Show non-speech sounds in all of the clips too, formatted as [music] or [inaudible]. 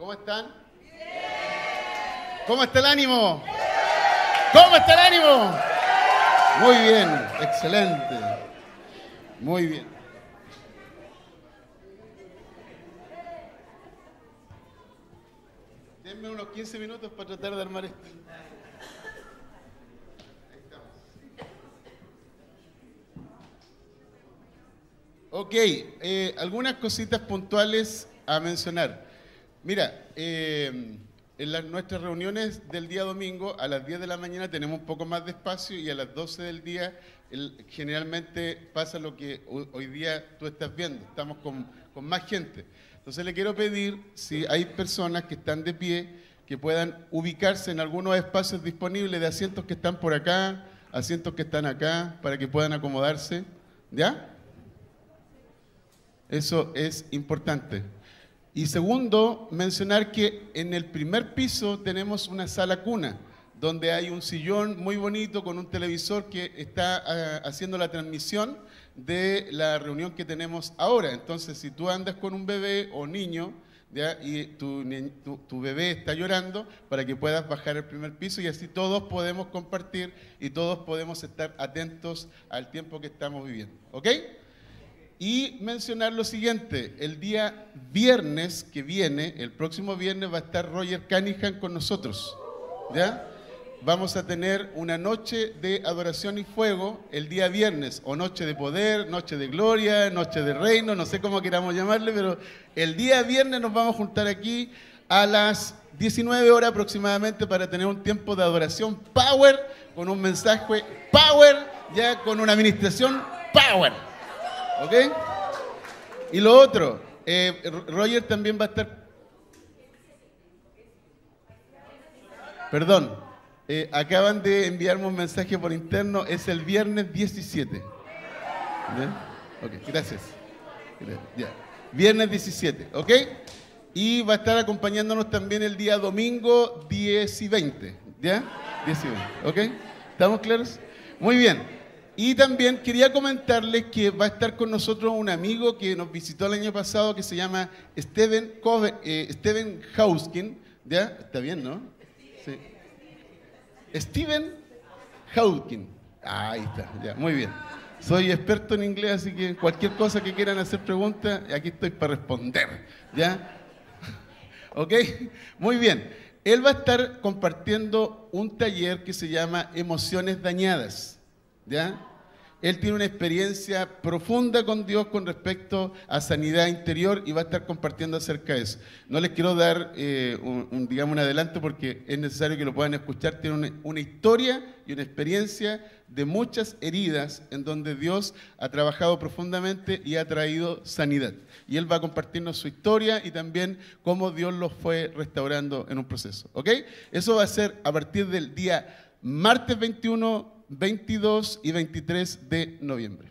¿Cómo están? ¿Cómo está el ánimo? ¿Cómo está el ánimo? Muy bien, excelente. Muy bien. Denme unos 15 minutos para tratar de armar esto. Ok, eh, algunas cositas puntuales a mencionar. Mira, eh, en las, nuestras reuniones del día domingo, a las 10 de la mañana tenemos un poco más de espacio y a las 12 del día generalmente pasa lo que hoy día tú estás viendo, estamos con, con más gente. Entonces le quiero pedir, si hay personas que están de pie, que puedan ubicarse en algunos espacios disponibles de asientos que están por acá, asientos que están acá, para que puedan acomodarse. ¿Ya? Eso es importante. Y segundo, mencionar que en el primer piso tenemos una sala cuna, donde hay un sillón muy bonito con un televisor que está ah, haciendo la transmisión de la reunión que tenemos ahora. Entonces, si tú andas con un bebé o niño, y tu, tu, bebé está llorando para que puedas bajar el primer piso y así todos podemos compartir y todos podemos estar atentos al tiempo que estamos viviendo. ¿Ok? Y mencionar lo siguiente, el día viernes que viene, el próximo viernes va a estar Roger Cunningham con nosotros. ¿Ya? Vamos a tener una noche de adoración y fuego el día viernes, o noche de poder, noche de gloria, noche de reino, no sé cómo queramos llamarle, pero el día viernes nos vamos a juntar aquí a las 19 horas aproximadamente para tener un tiempo de adoración power, con un mensaje power, ya con una administración power. ¿Ok? Y lo otro, eh, Roger también va a estar... Perdón, eh, acaban de enviarme un mensaje por interno, es el viernes 17. Ok, gracias. Viernes 17, ¿ok? Y va a estar acompañándonos también el día domingo 10 y 20, ¿ya? 10 y 20, ¿ok? ¿Estamos claros? Muy bien. Y también quería comentarles que va a estar con nosotros un amigo que nos visitó el año pasado que se llama Steven, eh, Steven Hauskin. ¿Ya? ¿Está bien, no? Sí. Steven Hauskin. Ahí está, ya, muy bien. Soy experto en inglés, así que cualquier cosa que quieran hacer preguntas, aquí estoy para responder. ¿Ya? [laughs] ¿Ok? Muy bien. Él va a estar compartiendo un taller que se llama Emociones Dañadas. ¿Ya? Él tiene una experiencia profunda con Dios con respecto a sanidad interior y va a estar compartiendo acerca de eso. No les quiero dar eh, un, digamos, un adelanto porque es necesario que lo puedan escuchar. Tiene una, historia y una experiencia de muchas heridas en donde Dios ha trabajado profundamente y ha traído sanidad. Y Él va a compartirnos su historia y también cómo Dios los fue restaurando en un proceso. ¿Ok? Eso va a ser a partir del día martes 21 22 y 23 de noviembre.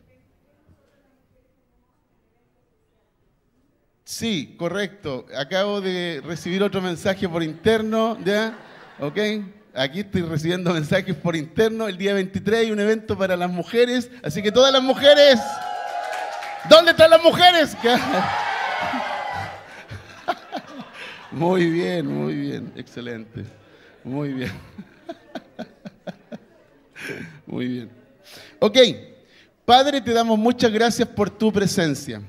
Sí, correcto. Acabo de recibir otro mensaje por interno, ¿ya? ¿Ok? Aquí estoy recibiendo mensajes por interno. El día 23 hay un evento para las mujeres, así que todas las mujeres, ¿dónde están las mujeres? [laughs] Muy bien, muy bien, excelente. Muy bien. Muy bien. Ok, Padre, te damos muchas gracias por tu presencia.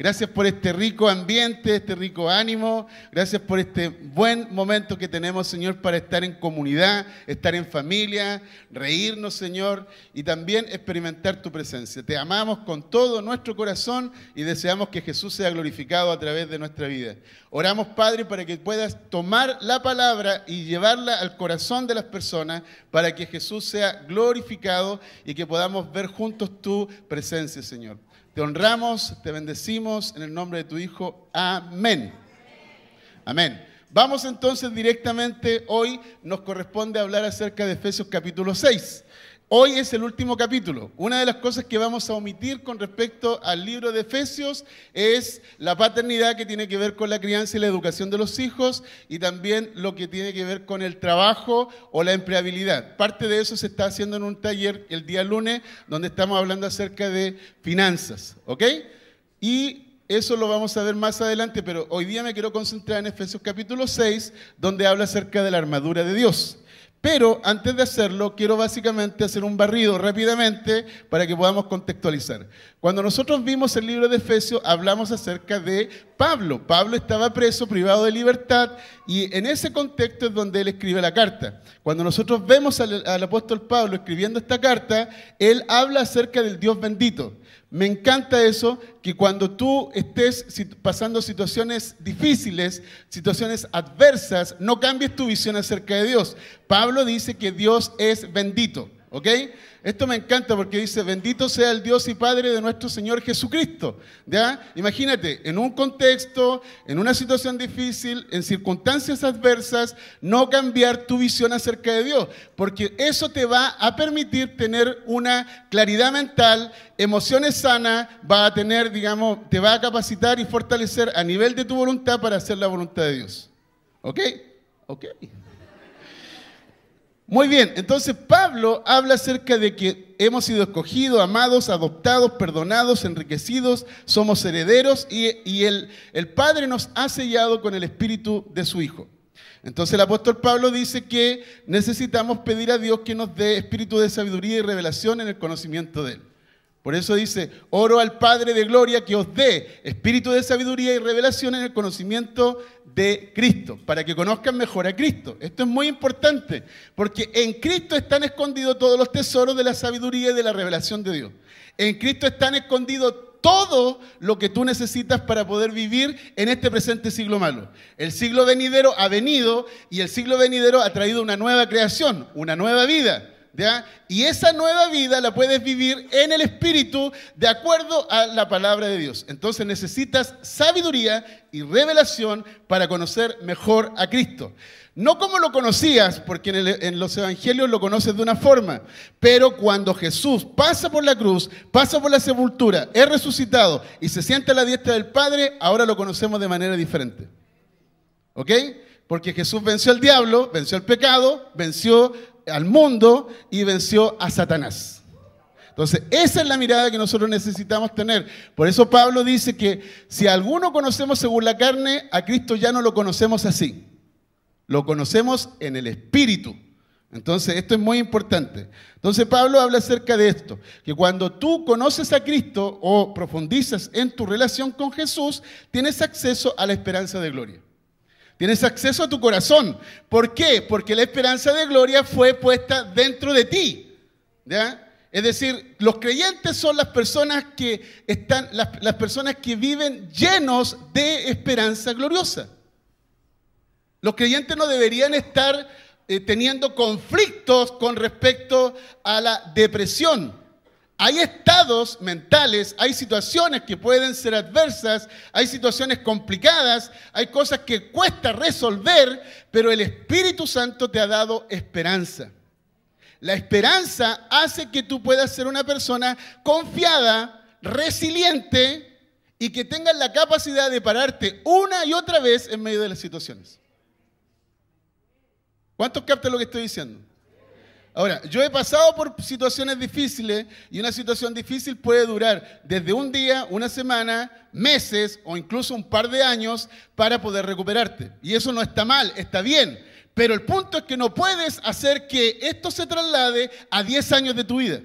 Gracias por este rico ambiente, este rico ánimo. Gracias por este buen momento que tenemos, Señor, para estar en comunidad, estar en familia, reírnos, Señor, y también experimentar tu presencia. Te amamos con todo nuestro corazón y deseamos que Jesús sea glorificado a través de nuestra vida. Oramos, Padre, para que puedas tomar la palabra y llevarla al corazón de las personas para que Jesús sea glorificado y que podamos ver juntos tu presencia, Señor. Te honramos, te bendecimos en el nombre de tu Hijo. Amén. Amén. Vamos entonces directamente, hoy nos corresponde hablar acerca de Efesios capítulo 6. Hoy es el último capítulo. Una de las cosas que vamos a omitir con respecto al libro de Efesios es la paternidad que tiene que ver con la crianza y la educación de los hijos y también lo que tiene que ver con el trabajo o la empleabilidad. Parte de eso se está haciendo en un taller el día lunes donde estamos hablando acerca de finanzas. ¿Ok? Y eso lo vamos a ver más adelante, pero hoy día me quiero concentrar en Efesios capítulo 6, donde habla acerca de la armadura de Dios. Pero antes de hacerlo, quiero básicamente hacer un barrido rápidamente para que podamos contextualizar. Cuando nosotros vimos el libro de Efesios, hablamos acerca de Pablo. Pablo estaba preso, privado de libertad, y en ese contexto es donde él escribe la carta. Cuando nosotros vemos al, al apóstol Pablo escribiendo esta carta, él habla acerca del Dios bendito. Me encanta eso, que cuando tú estés pasando situaciones difíciles, situaciones adversas, no cambies tu visión acerca de Dios. Pablo dice que Dios es bendito. ¿Ok? Esto me encanta porque dice, bendito sea el Dios y Padre de nuestro Señor Jesucristo. ¿Ya? Imagínate, en un contexto, en una situación difícil, en circunstancias adversas, no cambiar tu visión acerca de Dios, porque eso te va a permitir tener una claridad mental, emociones sanas, va a tener, digamos, te va a capacitar y fortalecer a nivel de tu voluntad para hacer la voluntad de Dios. ¿Ok? Ok. Muy bien, entonces Pablo habla acerca de que hemos sido escogidos, amados, adoptados, perdonados, enriquecidos, somos herederos y, el, el Padre nos ha sellado con el Espíritu de su Hijo. Entonces el apóstol Pablo dice que necesitamos pedir a Dios que nos dé espíritu de sabiduría y revelación en el conocimiento de Él. Por eso dice, oro al Padre de Gloria que os dé espíritu de sabiduría y revelación en el conocimiento de Cristo, para que conozcan mejor a Cristo. Esto es muy importante, porque en Cristo están escondidos todos los tesoros de la sabiduría y de la revelación de Dios. En Cristo están escondidos todo lo que tú necesitas para poder vivir en este presente siglo malo. El siglo venidero ha venido y el siglo venidero ha traído una nueva creación, una nueva vida. Y esa nueva vida la puedes vivir en el Espíritu de acuerdo a la palabra de Dios. Entonces necesitas sabiduría y revelación para conocer mejor a Cristo. No como lo conocías, porque en, en, los evangelios lo conoces de una forma, pero cuando Jesús pasa por la cruz, pasa por la sepultura, es resucitado y se sienta a la diestra del Padre, ahora lo conocemos de manera diferente. ¿Ok? Porque Jesús venció al diablo, venció al pecado, venció al mundo y venció a Satanás. Entonces, esa es la mirada que nosotros necesitamos tener. Por eso Pablo dice que si alguno conocemos según la carne, a Cristo ya no lo conocemos así. Lo conocemos en el Espíritu. Entonces, esto es muy importante. Entonces, Pablo habla acerca de esto, que cuando tú conoces a Cristo o profundizas en tu relación con Jesús, tienes acceso a la esperanza de gloria. Tienes acceso a tu corazón. ¿Por qué? Porque la esperanza de gloria fue puesta dentro de ti. Es decir, los creyentes son las personas que están, las, personas que viven llenos de esperanza gloriosa. Los creyentes no deberían estar eh, teniendo conflictos con respecto a la depresión. Hay estados mentales, hay situaciones que pueden ser adversas, hay situaciones complicadas, hay cosas que cuesta resolver, pero el Espíritu Santo te ha dado esperanza. La esperanza hace que tú puedas ser una persona confiada, resiliente y que tengas la capacidad de pararte una y otra vez en medio de las situaciones. ¿Cuántos captan lo que estoy diciendo? Ahora, yo he pasado por situaciones difíciles y una situación difícil puede durar desde un día, una semana, meses o incluso un par de años para poder recuperarte. Y eso no está mal, está bien. Pero el punto es que no puedes hacer que esto se traslade a 10 años de tu vida.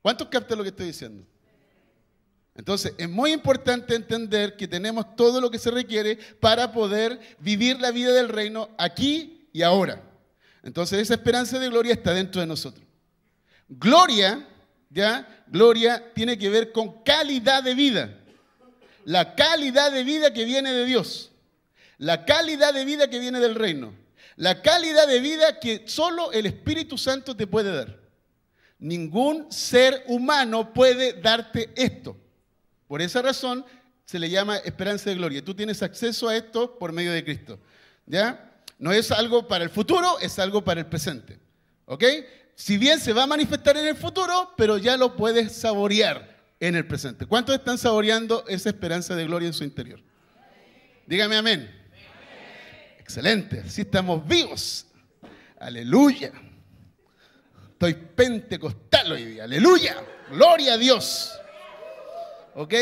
¿Cuántos captan lo que estoy diciendo? Entonces, es muy importante entender que tenemos todo lo que se requiere para poder vivir la vida del reino aquí y ahora. Entonces, esa esperanza de gloria está dentro de nosotros. Gloria, ya, gloria tiene que ver con calidad de vida. La calidad de vida que viene de Dios. La calidad de vida que viene del reino. La calidad de vida que solo el Espíritu Santo te puede dar. Ningún ser humano puede darte esto. Por esa razón se le llama esperanza de gloria. Tú tienes acceso a esto por medio de Cristo. ¿Ya? No es algo para el futuro, es algo para el presente. ¿Ok? Si bien se va a manifestar en el futuro, pero ya lo puedes saborear en el presente. ¿Cuántos están saboreando esa esperanza de gloria en su interior? Dígame amén. Excelente, así estamos vivos. Aleluya. Estoy pentecostal hoy día. Aleluya. Gloria a Dios. ¿Ok?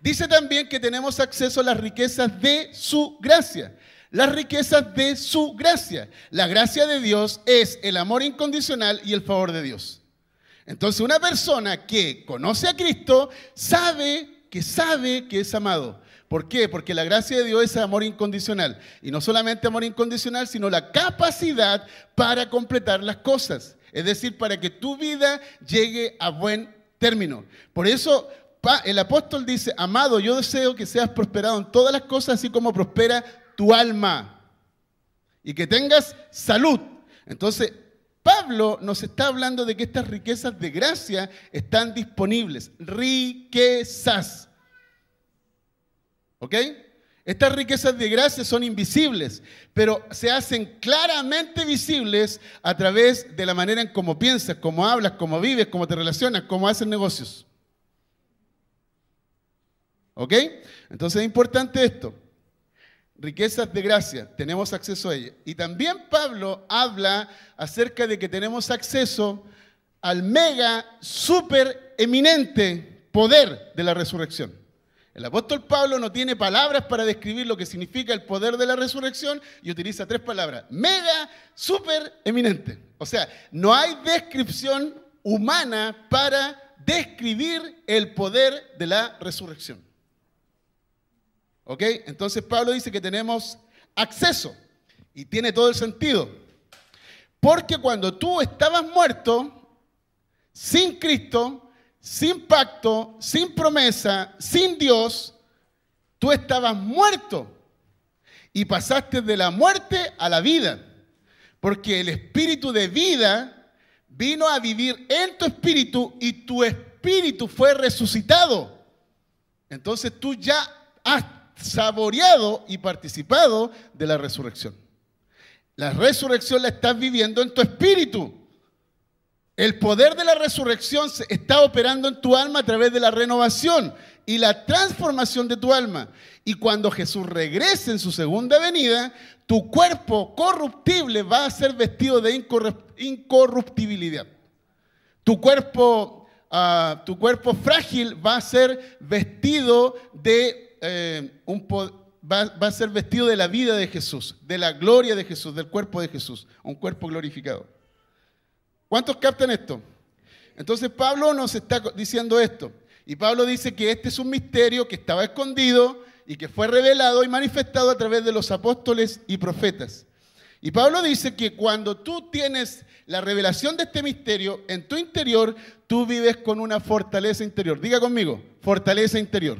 Dice también que tenemos acceso a las riquezas de su gracia. Las riquezas de su gracia. La gracia de Dios es el amor incondicional y el favor de Dios. Entonces una persona que conoce a Cristo sabe que sabe que es amado. ¿Por qué? Porque la gracia de Dios es amor incondicional. Y no solamente amor incondicional, sino la capacidad para completar las cosas. Es decir, para que tu vida llegue a buen término. Por eso el apóstol dice, amado, yo deseo que seas prosperado en todas las cosas, así como prospera tu alma. Y que tengas salud. Entonces, Pablo nos está hablando de que estas riquezas de gracia están disponibles. Riquezas. ¿Ok? Estas riquezas de gracia son invisibles, pero se hacen claramente visibles a través de la manera en cómo piensas, cómo hablas, cómo vives, cómo te relacionas, cómo haces negocios. ¿Ok? Entonces es importante esto. Riquezas de gracia, tenemos acceso a ellas. Y también Pablo habla acerca de que tenemos acceso al mega, super eminente poder de la resurrección. El apóstol Pablo no tiene palabras para describir lo que significa el poder de la resurrección y utiliza tres palabras. Mega, super, eminente. O sea, no hay descripción humana para describir el poder de la resurrección. ¿Ok? Entonces Pablo dice que tenemos acceso y tiene todo el sentido. Porque cuando tú estabas muerto, sin Cristo, sin pacto, sin promesa, sin Dios, tú estabas muerto y pasaste de la muerte a la vida, porque el espíritu de vida vino a vivir en tu espíritu y tu espíritu fue resucitado. Entonces tú ya has saboreado y participado de la resurrección. La resurrección la estás viviendo en tu espíritu. El poder de la resurrección está operando en tu alma a través de la renovación y la transformación de tu alma. Y cuando Jesús regrese en su segunda venida, tu cuerpo corruptible va a ser vestido de incorruptibilidad. Tu cuerpo, ah, tu cuerpo frágil va a ser vestido de eh, un va, va a ser vestido de la vida de Jesús, de la gloria de Jesús, del cuerpo de Jesús, un cuerpo glorificado. ¿Cuántos captan esto? Entonces Pablo nos está diciendo esto. Y Pablo dice que este es un misterio que estaba escondido y que fue revelado y manifestado a través de los apóstoles y profetas. Y Pablo dice que cuando tú tienes la revelación de este misterio en tu interior, tú vives con una fortaleza interior. Diga conmigo, fortaleza interior.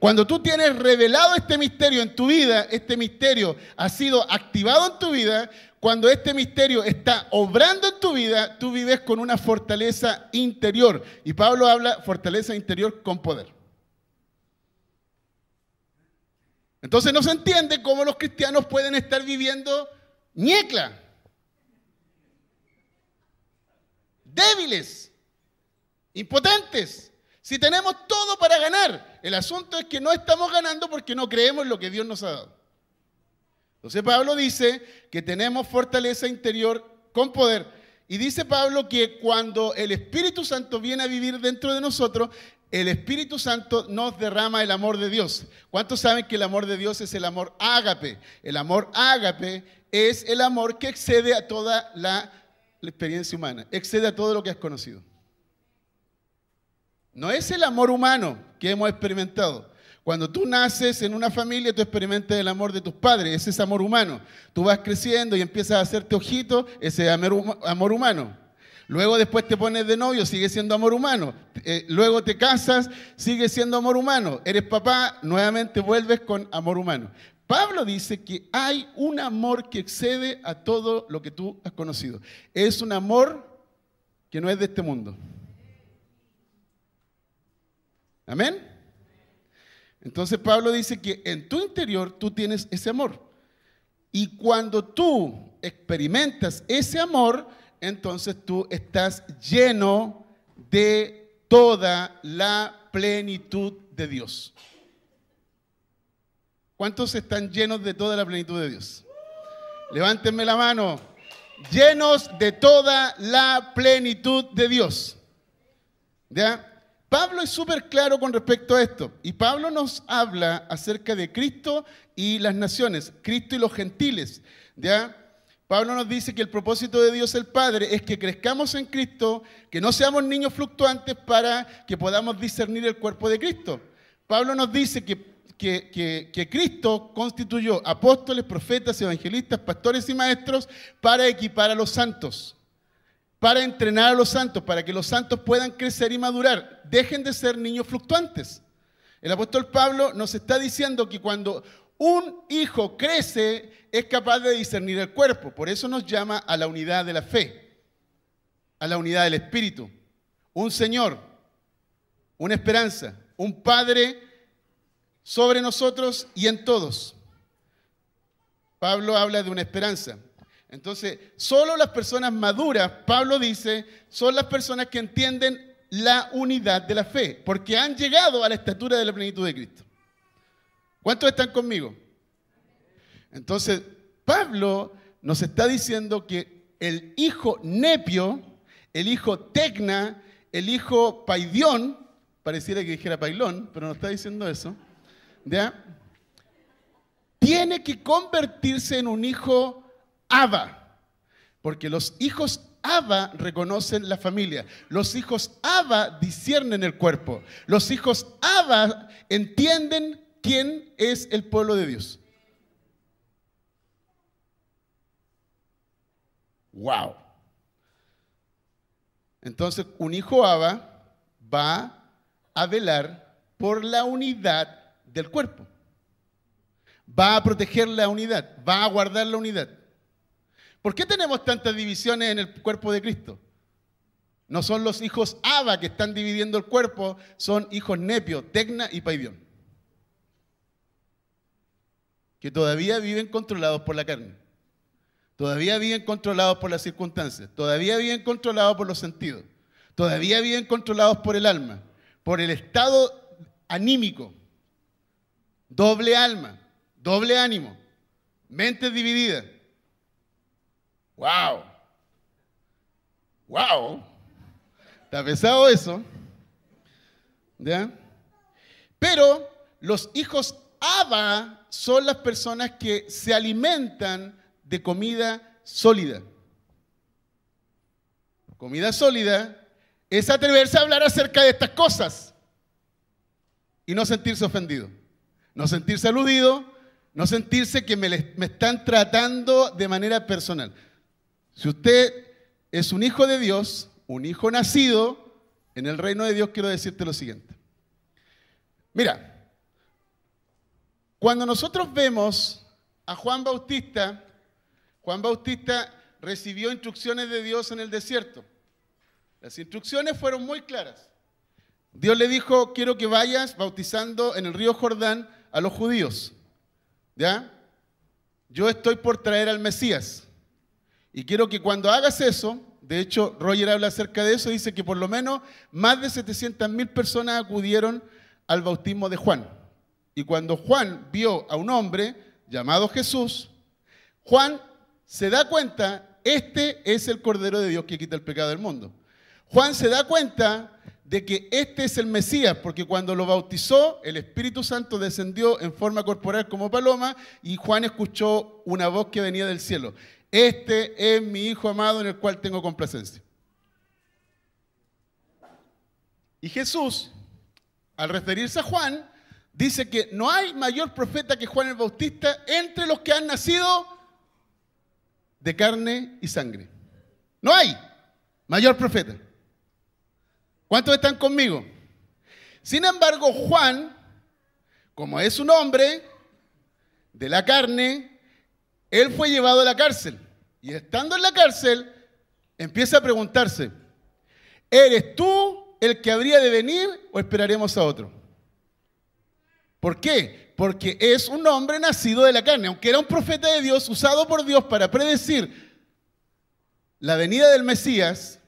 Cuando tú tienes revelado este misterio en tu vida, este misterio ha sido activado en tu vida, cuando este misterio está obrando en tu vida, tú vives con una fortaleza interior. Y Pablo habla fortaleza interior con poder. Entonces no se entiende cómo los cristianos pueden estar viviendo ñecla, débiles, impotentes, si tenemos todo para ganar. El asunto es que no estamos ganando porque no creemos lo que Dios nos ha dado. Entonces Pablo dice que tenemos fortaleza interior con poder. Y dice Pablo que cuando el Espíritu Santo viene a vivir dentro de nosotros, el Espíritu Santo nos derrama el amor de Dios. ¿Cuántos saben que el amor de Dios es el amor ágape? El amor ágape es el amor que excede a toda la, experiencia humana, excede a todo lo que has conocido. No es el amor humano que hemos experimentado. Cuando tú naces en una familia, tú experimentas el amor de tus padres, ese es amor humano. Tú vas creciendo y empiezas a hacerte ojito, ese es amor humano. Luego después te pones de novio, sigue siendo amor humano. Eh, luego te casas, sigue siendo amor humano. Eres papá, nuevamente vuelves con amor humano. Pablo dice que hay un amor que excede a todo lo que tú has conocido. Es un amor que no es de este mundo. Amén. Entonces Pablo dice que en tu interior tú tienes ese amor. Y cuando tú experimentas ese amor, entonces tú estás lleno de toda la plenitud de Dios. ¿Cuántos están llenos de toda la plenitud de Dios? Levántenme la mano. llenos de toda la plenitud de Dios. ¿Ya? Pablo es súper claro con respecto a esto. Y Pablo nos habla acerca de Cristo y las naciones, Cristo y los gentiles. ¿Ya? Pablo nos dice que el propósito de Dios el Padre es que crezcamos en Cristo, que no seamos niños fluctuantes para que podamos discernir el cuerpo de Cristo. Pablo nos dice que, que, Cristo constituyó apóstoles, profetas, evangelistas, pastores y maestros para equipar a los santos, para entrenar a los santos, para que los santos puedan crecer y madurar. Dejen de ser niños fluctuantes. El apóstol Pablo nos está diciendo que cuando un hijo crece, es capaz de discernir el cuerpo. Por eso nos llama a la unidad de la fe, a la unidad del espíritu. Un Señor, una esperanza, un Padre sobre nosotros y en todos. Pablo habla de una esperanza. Entonces, solo las personas maduras, Pablo dice, son las personas que entienden la unidad de la fe, porque han llegado a la estatura de la plenitud de Cristo. ¿Cuántos están conmigo? Entonces, Pablo nos está diciendo que el hijo Nepio, el hijo Tecna, el hijo Paidión, pareciera que dijera Pailón, pero no está diciendo eso, ¿ya? Tiene que convertirse en un hijo Abba, porque los hijos Abba reconocen la familia. Los hijos Abba disciernen el cuerpo. Los hijos Abba entienden quién es el pueblo de Dios. Wow. Entonces, un hijo Abba va a velar por la unidad del cuerpo. Va a proteger la unidad, va a guardar la unidad. ¿Por qué tenemos tantas divisiones en el cuerpo de Cristo? No son los hijos Abba que están dividiendo el cuerpo, son hijos Nepio, Tecna y Paidión que todavía viven controlados por la carne, todavía viven controlados por las circunstancias, todavía viven controlados por los sentidos, todavía viven controlados por el alma, por el estado anímico, doble alma, doble ánimo, mente dividida. ¡Wow! ¡Wow! Está pesado eso. ¿Ya? Pero los hijos Abba son las personas que se alimentan de comida sólida. Comida sólida es atreverse a hablar acerca de estas cosas y no sentirse ofendido, no sentirse aludido, no sentirse que me, me están tratando de manera personal. Si usted es un hijo de Dios, un hijo nacido en el reino de Dios, quiero decirte lo siguiente. Mira, cuando nosotros vemos a Juan Bautista, Juan Bautista recibió instrucciones de Dios en el desierto. Las instrucciones fueron muy claras. Dios le dijo, quiero que vayas bautizando en el río Jordán a los judíos. ¿Ya? Yo estoy por traer al Mesías. Y quiero que cuando hagas eso, de hecho, Roger habla acerca de eso, dice que por lo menos más de 700 mil personas acudieron al bautismo de Juan. Y cuando Juan vio a un hombre llamado Jesús, Juan se da cuenta, este es el Cordero de Dios que quita el pecado del mundo. Juan se da cuenta de que este es el Mesías, porque cuando lo bautizó, el Espíritu Santo descendió en forma corporal como paloma y Juan escuchó una voz que venía del cielo. Este es mi Hijo amado en el cual tengo complacencia. Y Jesús, al referirse a Juan, dice que no hay mayor profeta que Juan el Bautista entre los que han nacido de carne y sangre. No hay mayor profeta. ¿Cuántos están conmigo? Sin embargo, Juan, como es un hombre de la carne, él fue llevado a la cárcel. Y estando en la cárcel, empieza a preguntarse, ¿eres tú el que habría de venir o esperaremos a otro? ¿Por qué? Porque es un hombre nacido de la carne, aunque era un profeta de Dios, usado por Dios para predecir la venida del Mesías,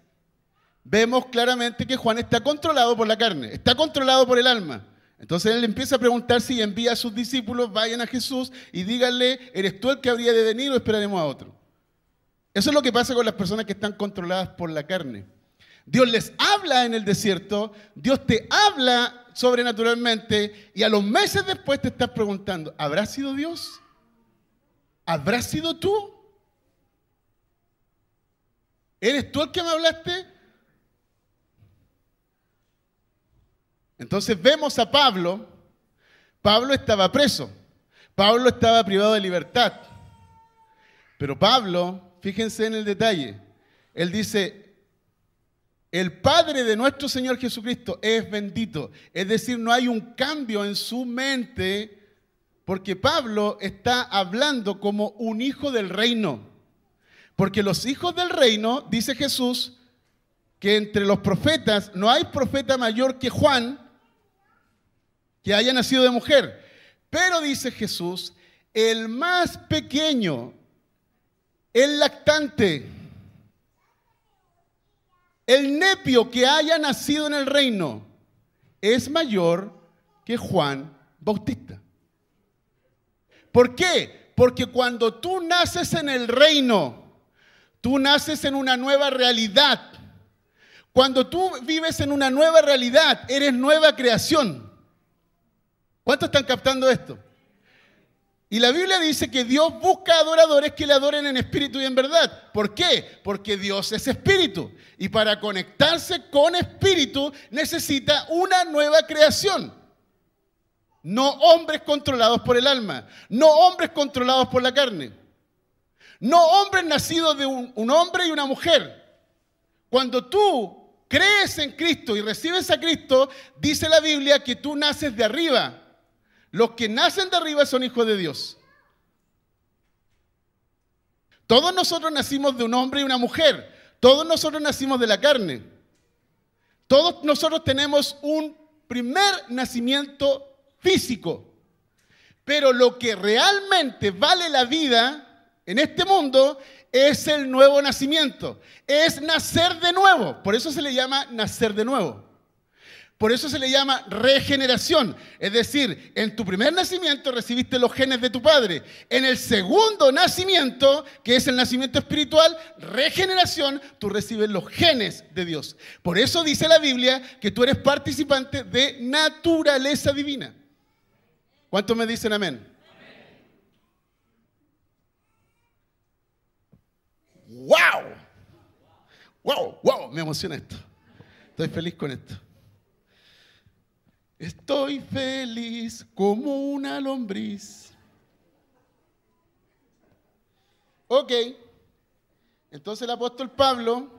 vemos claramente que Juan está controlado por la carne, está controlado por el alma. Entonces él empieza a preguntar si envía a sus discípulos, vayan a Jesús y díganle, ¿eres tú el que habría de venir o esperaremos a otro? Eso es lo que pasa con las personas que están controladas por la carne. Dios les habla en el desierto, Dios te habla sobrenaturalmente y a los meses después te estás preguntando, ¿habrá sido Dios? ¿Habrá sido tú? ¿Eres tú el que me hablaste? Entonces vemos a Pablo. Pablo estaba preso. Pablo estaba privado de libertad. Pero Pablo, fíjense en el detalle, él dice, el Padre de nuestro Señor Jesucristo es bendito. Es decir, no hay un cambio en su mente porque Pablo está hablando como un hijo del reino. Porque los hijos del reino, dice Jesús, que entre los profetas no hay profeta mayor que Juan, que haya nacido de mujer. Pero dice Jesús, el más pequeño, el lactante, el nepio que haya nacido en el reino, es mayor que Juan Bautista. ¿Por qué? Porque cuando tú naces en el reino, tú naces en una nueva realidad. Cuando tú vives en una nueva realidad, eres nueva creación. ¿Cuántos están captando esto? Y la Biblia dice que Dios busca adoradores que le adoren en espíritu y en verdad. ¿Por qué? Porque Dios es espíritu. Y para conectarse con espíritu necesita una nueva creación. No hombres controlados por el alma. No hombres controlados por la carne. No hombres nacidos de un, un hombre y una mujer. Cuando tú crees en Cristo y recibes a Cristo, dice la Biblia que tú naces de arriba los que nacen de arriba son hijos de Dios. Todos nosotros nacimos de un hombre y una mujer. Todos nosotros nacimos de la carne. Todos nosotros tenemos un primer nacimiento físico. Pero lo que realmente vale la vida en este mundo es el nuevo nacimiento. Es nacer de nuevo. Por eso se le llama nacer de nuevo. Por eso se le llama regeneración. Es decir, en tu primer nacimiento recibiste los genes de tu padre. En el segundo nacimiento, que es el nacimiento espiritual, regeneración, tú recibes los genes de Dios. Por eso dice la Biblia que tú eres participante de naturaleza divina. ¿Cuántos me dicen amén? ¡Wow! ¡Wow! ¡Wow! Me emociona esto. Estoy feliz con esto. Estoy feliz como una lombriz. Ok, entonces el apóstol Pablo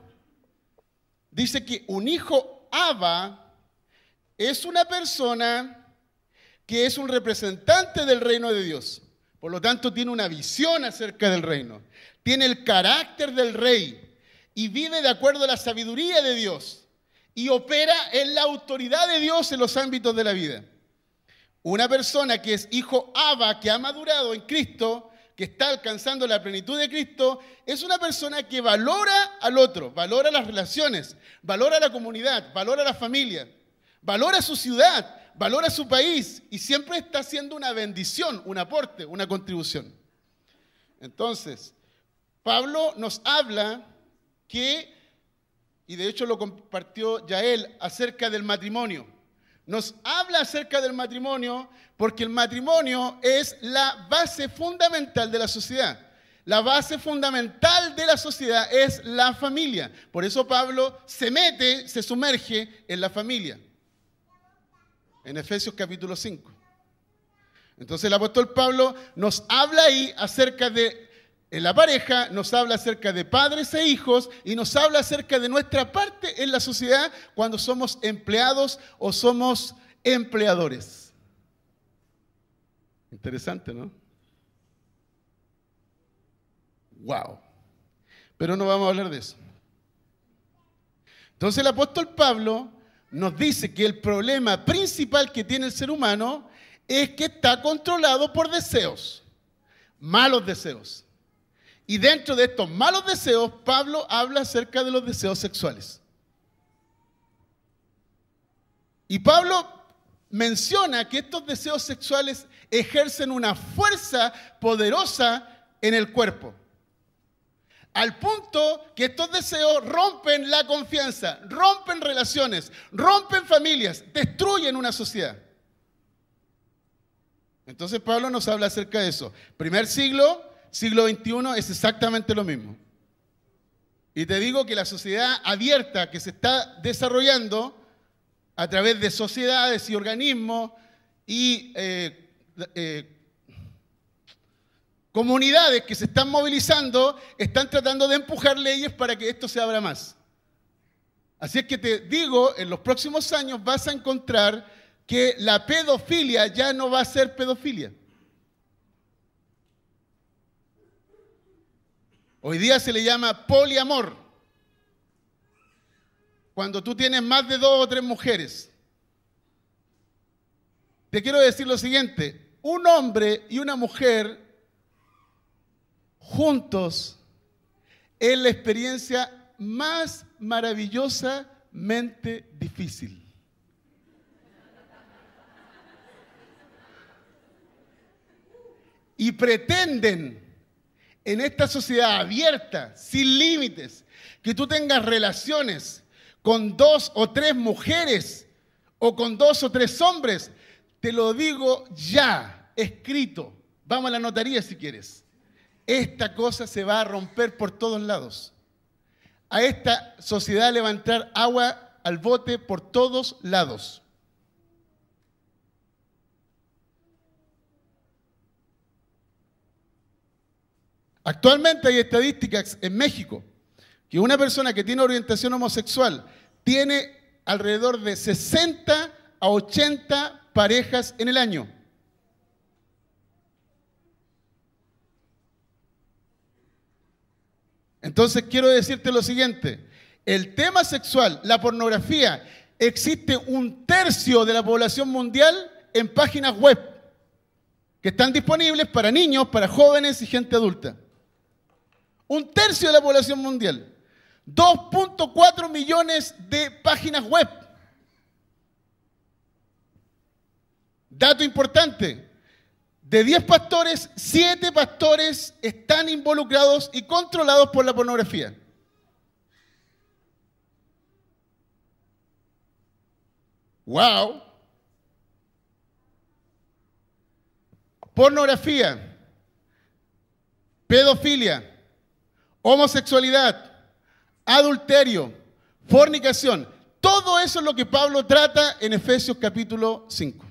dice que un hijo Abba es una persona que es un representante del reino de Dios. Por lo tanto, tiene una visión acerca del reino. Tiene el carácter del rey y vive de acuerdo a la sabiduría de Dios y opera en la autoridad de Dios en los ámbitos de la vida. Una persona que es hijo Abba, que ha madurado en Cristo, que está alcanzando la plenitud de Cristo, es una persona que valora al otro, valora las relaciones, valora la comunidad, valora la familia, valora su ciudad, valora su país y siempre está haciendo una bendición, un aporte, una contribución. Entonces, Pablo nos habla que y de hecho lo compartió ya él acerca del matrimonio. Nos habla acerca del matrimonio porque el matrimonio es la base fundamental de la sociedad. La base fundamental de la sociedad es la familia. Por eso Pablo se mete, se sumerge en la familia. En Efesios capítulo 5. Entonces el apóstol Pablo nos habla ahí acerca de en la pareja nos habla acerca de padres e hijos y nos habla acerca de nuestra parte en la sociedad cuando somos empleados o somos empleadores. Interesante, ¿no? Wow. Pero no vamos a hablar de eso. Entonces el apóstol Pablo nos dice que el problema principal que tiene el ser humano es que está controlado por deseos, malos deseos. Y dentro de estos malos deseos, Pablo habla acerca de los deseos sexuales. Y Pablo menciona que estos deseos sexuales ejercen una fuerza poderosa en el cuerpo. Al punto que estos deseos rompen la confianza, rompen relaciones, rompen familias, destruyen una sociedad. Entonces Pablo nos habla acerca de eso. Primer siglo, siglo XXI es exactamente lo mismo. Y te digo que la sociedad abierta que se está desarrollando a través de sociedades y organismos y eh, eh, comunidades que se están movilizando, están tratando de empujar leyes para que esto se abra más. Así es que te digo, en los próximos años vas a encontrar que la pedofilia ya no va a ser pedofilia. Hoy día se le llama poliamor. Cuando tú tienes más de dos o tres mujeres. Te quiero decir lo siguiente, un hombre y una mujer juntos es la experiencia más maravillosamente difícil. Y pretenden en esta sociedad abierta, sin límites, que tú tengas relaciones con dos o tres mujeres o con dos o tres hombres. Te lo digo ya, escrito. Vamos a la notaría si quieres. Esta cosa se va a romper por todos lados. A esta sociedad le va a entrar agua al bote por todos lados. Actualmente hay estadísticas en México que una persona que tiene orientación homosexual tiene alrededor de 60 a 80 parejas en el año. Entonces quiero decirte lo siguiente, el tema sexual, la pornografía, existe un tercio de la población mundial en páginas web que están disponibles para niños, para jóvenes y gente adulta. Un tercio de la población mundial. 2.4 millones de páginas web. Dato importante. De 10 pastores, 7 pastores están involucrados y controlados por la pornografía. ¡Wow! Pornografía, pedofilia, homosexualidad, adulterio, fornicación. Todo eso es lo que Pablo trata en Efesios capítulo 5.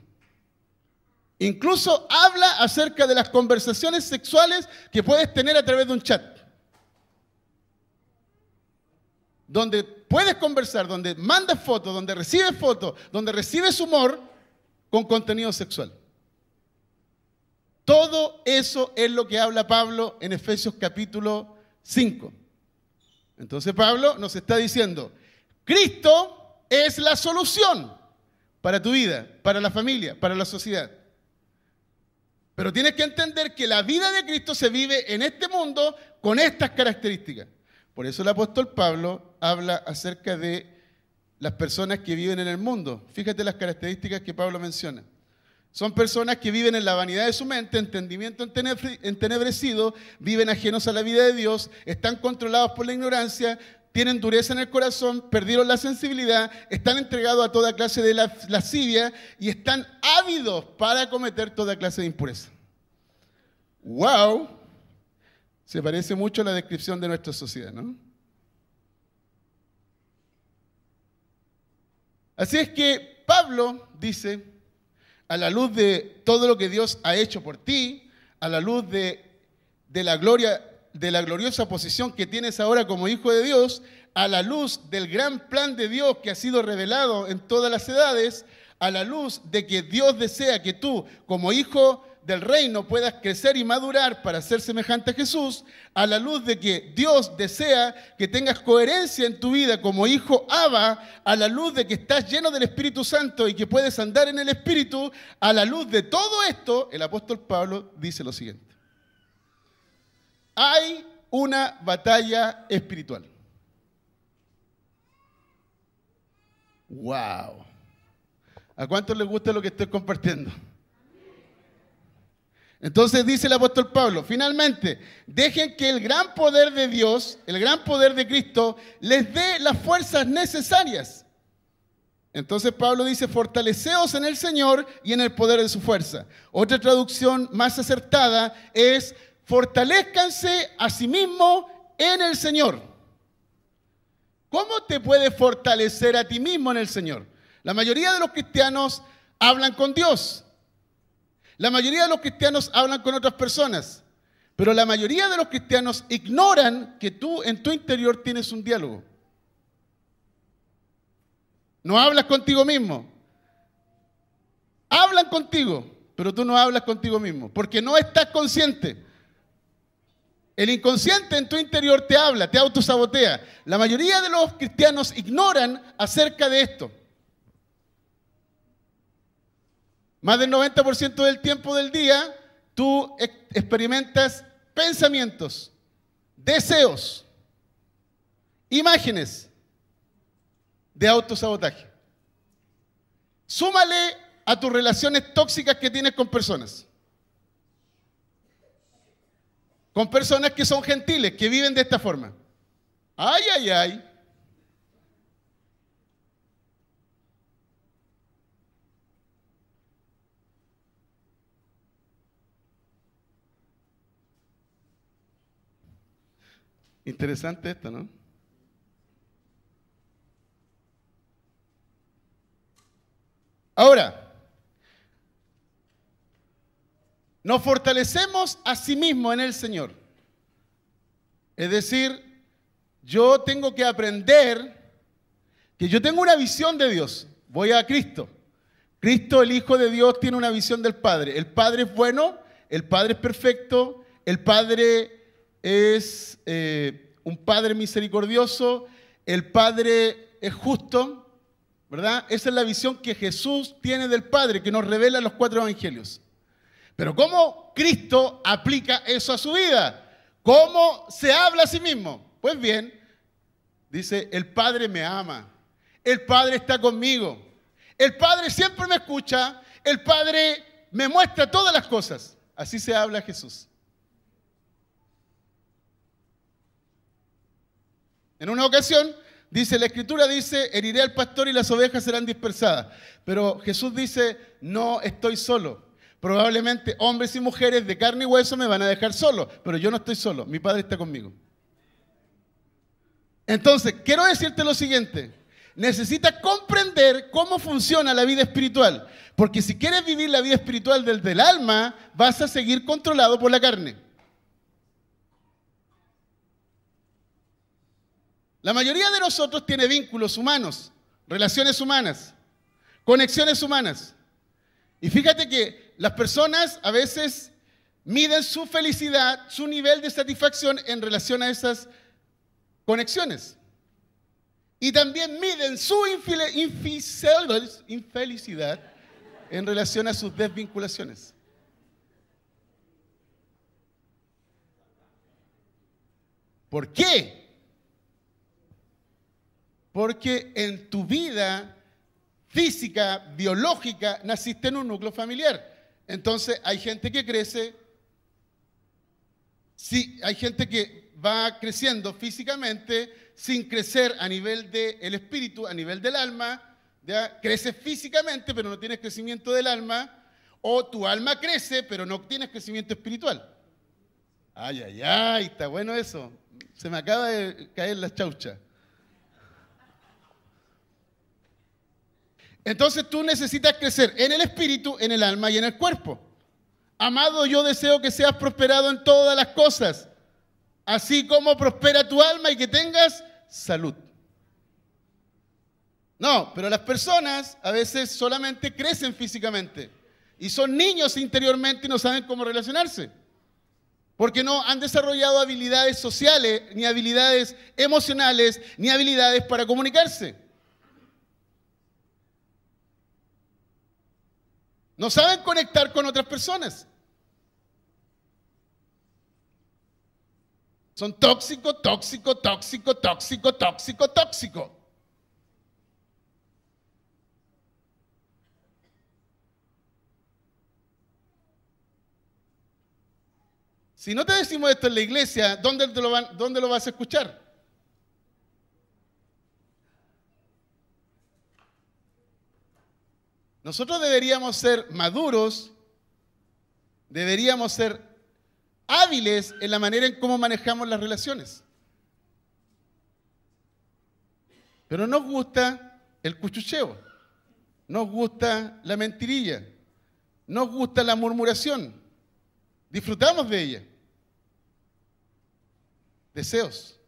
Incluso habla acerca de las conversaciones sexuales que puedes tener a través de un chat. Donde puedes conversar, donde mandas fotos, donde recibes fotos, donde recibes humor con contenido sexual. Todo eso es lo que habla Pablo en Efesios capítulo 5. Entonces Pablo nos está diciendo, Cristo es la solución para tu vida, para la familia, para la sociedad. Pero tienes que entender que la vida de Cristo se vive en este mundo con estas características. Por eso el apóstol Pablo habla acerca de las personas que viven en el mundo. Fíjate las características que Pablo menciona. Son personas que viven en la vanidad de su mente, entendimiento entenebrecido, viven ajenos a la vida de Dios, están controlados por la ignorancia, tienen dureza en el corazón, perdieron la sensibilidad, están entregados a toda clase de lascivia y están ávidos para cometer toda clase de impureza. ¡Wow! Se parece mucho a la descripción de nuestra sociedad, ¿no? Así es que Pablo dice, a la luz de todo lo que Dios ha hecho por ti, a la luz de, la gloria, de la gloriosa posición que tienes ahora como hijo de Dios, a la luz del gran plan de Dios que ha sido revelado en todas las edades, a la luz de que Dios desea que tú, como hijo del reino puedas crecer y madurar para ser semejante a Jesús, a la luz de que Dios desea que tengas coherencia en tu vida como hijo Abba, a la luz de que estás lleno del Espíritu Santo y que puedes andar en el Espíritu, a la luz de todo esto, el apóstol Pablo dice lo siguiente. Hay una batalla espiritual. Wow. ¿A cuántos les gusta lo que estoy compartiendo? Entonces dice el apóstol Pablo, finalmente, dejen que el gran poder de Dios, el gran poder de Cristo, les dé las fuerzas necesarias. Entonces Pablo dice, fortaleceos en el Señor y en el poder de su fuerza. Otra traducción más acertada es, fortalezcanse a sí mismo en el Señor. ¿Cómo te puedes fortalecer a ti mismo en el Señor? La mayoría de los cristianos hablan con Dios. La mayoría de los cristianos hablan con otras personas. Pero la mayoría de los cristianos ignoran que tú en tu interior tienes un diálogo. No hablas contigo mismo. Hablan contigo, pero tú no hablas contigo mismo, porque no estás consciente. El inconsciente en tu interior te habla, te autosabotea. La mayoría de los cristianos ignoran acerca de esto. Más del 90% del tiempo del día tú experimentas pensamientos, deseos, imágenes de autosabotaje. Súmale a tus relaciones tóxicas que tienes con personas. Con personas que son gentiles, que viven de esta forma. Ay, ay, ay. Interesante esto, ¿no? Ahora, nos fortalecemos a sí mismo en el Señor. Es decir, yo tengo que aprender que yo tengo una visión de Dios. Voy a Cristo. Cristo, el Hijo de Dios, tiene una visión del Padre. El Padre es bueno, el Padre es perfecto, el Padre es eh, un Padre misericordioso, el Padre es justo, ¿verdad? Esa es la visión que Jesús tiene del Padre, que nos revela los cuatro evangelios. Pero ¿cómo Cristo aplica eso a su vida? ¿Cómo se habla a sí mismo? Pues bien, dice, el Padre me ama, el Padre está conmigo, el Padre siempre me escucha, el Padre me muestra todas las cosas. Así se habla Jesús. En una ocasión, dice, la escritura dice, heriré al pastor y las ovejas serán dispersadas. Pero Jesús dice, no estoy solo. Probablemente hombres y mujeres de carne y hueso me van a dejar solo, pero yo no estoy solo, mi Padre está conmigo. Entonces, quiero decirte lo siguiente, necesitas comprender cómo funciona la vida espiritual, porque si quieres vivir la vida espiritual desde el alma, vas a seguir controlado por la carne. La mayoría de nosotros tiene vínculos humanos, relaciones humanas, conexiones humanas. Y fíjate que las personas a veces miden su felicidad, su nivel de satisfacción en relación a esas conexiones. Y también miden su infelicidad en relación a sus desvinculaciones. ¿Por qué? Porque en tu vida física, biológica, naciste en un núcleo familiar. Entonces hay gente que crece, sí, hay gente que va creciendo físicamente sin crecer a nivel del espíritu, a nivel del alma. ¿ya? Creces físicamente, pero no tienes crecimiento del alma. O tu alma crece, pero no tienes crecimiento espiritual. Ay, ay, ay, está bueno eso. Se me acaba de caer la chaucha. Entonces tú necesitas crecer en el espíritu, en el alma y en el cuerpo. Amado, yo deseo que seas prosperado en todas las cosas, así como prospera tu alma y que tengas salud. No, pero las personas a veces solamente crecen físicamente y son niños interiormente y no saben cómo relacionarse. Porque no han desarrollado habilidades sociales, ni habilidades emocionales, ni habilidades para comunicarse. No saben conectar con otras personas. Son tóxico, tóxico, tóxico, tóxico, tóxico, tóxico. Si no te decimos esto en la iglesia, ¿dónde, lo, dónde lo vas a escuchar? Nosotros deberíamos ser maduros, deberíamos ser hábiles en la manera en cómo manejamos las relaciones. Pero nos gusta el cuchucheo, nos gusta la mentirilla, nos gusta la murmuración, disfrutamos de ella. Deseos,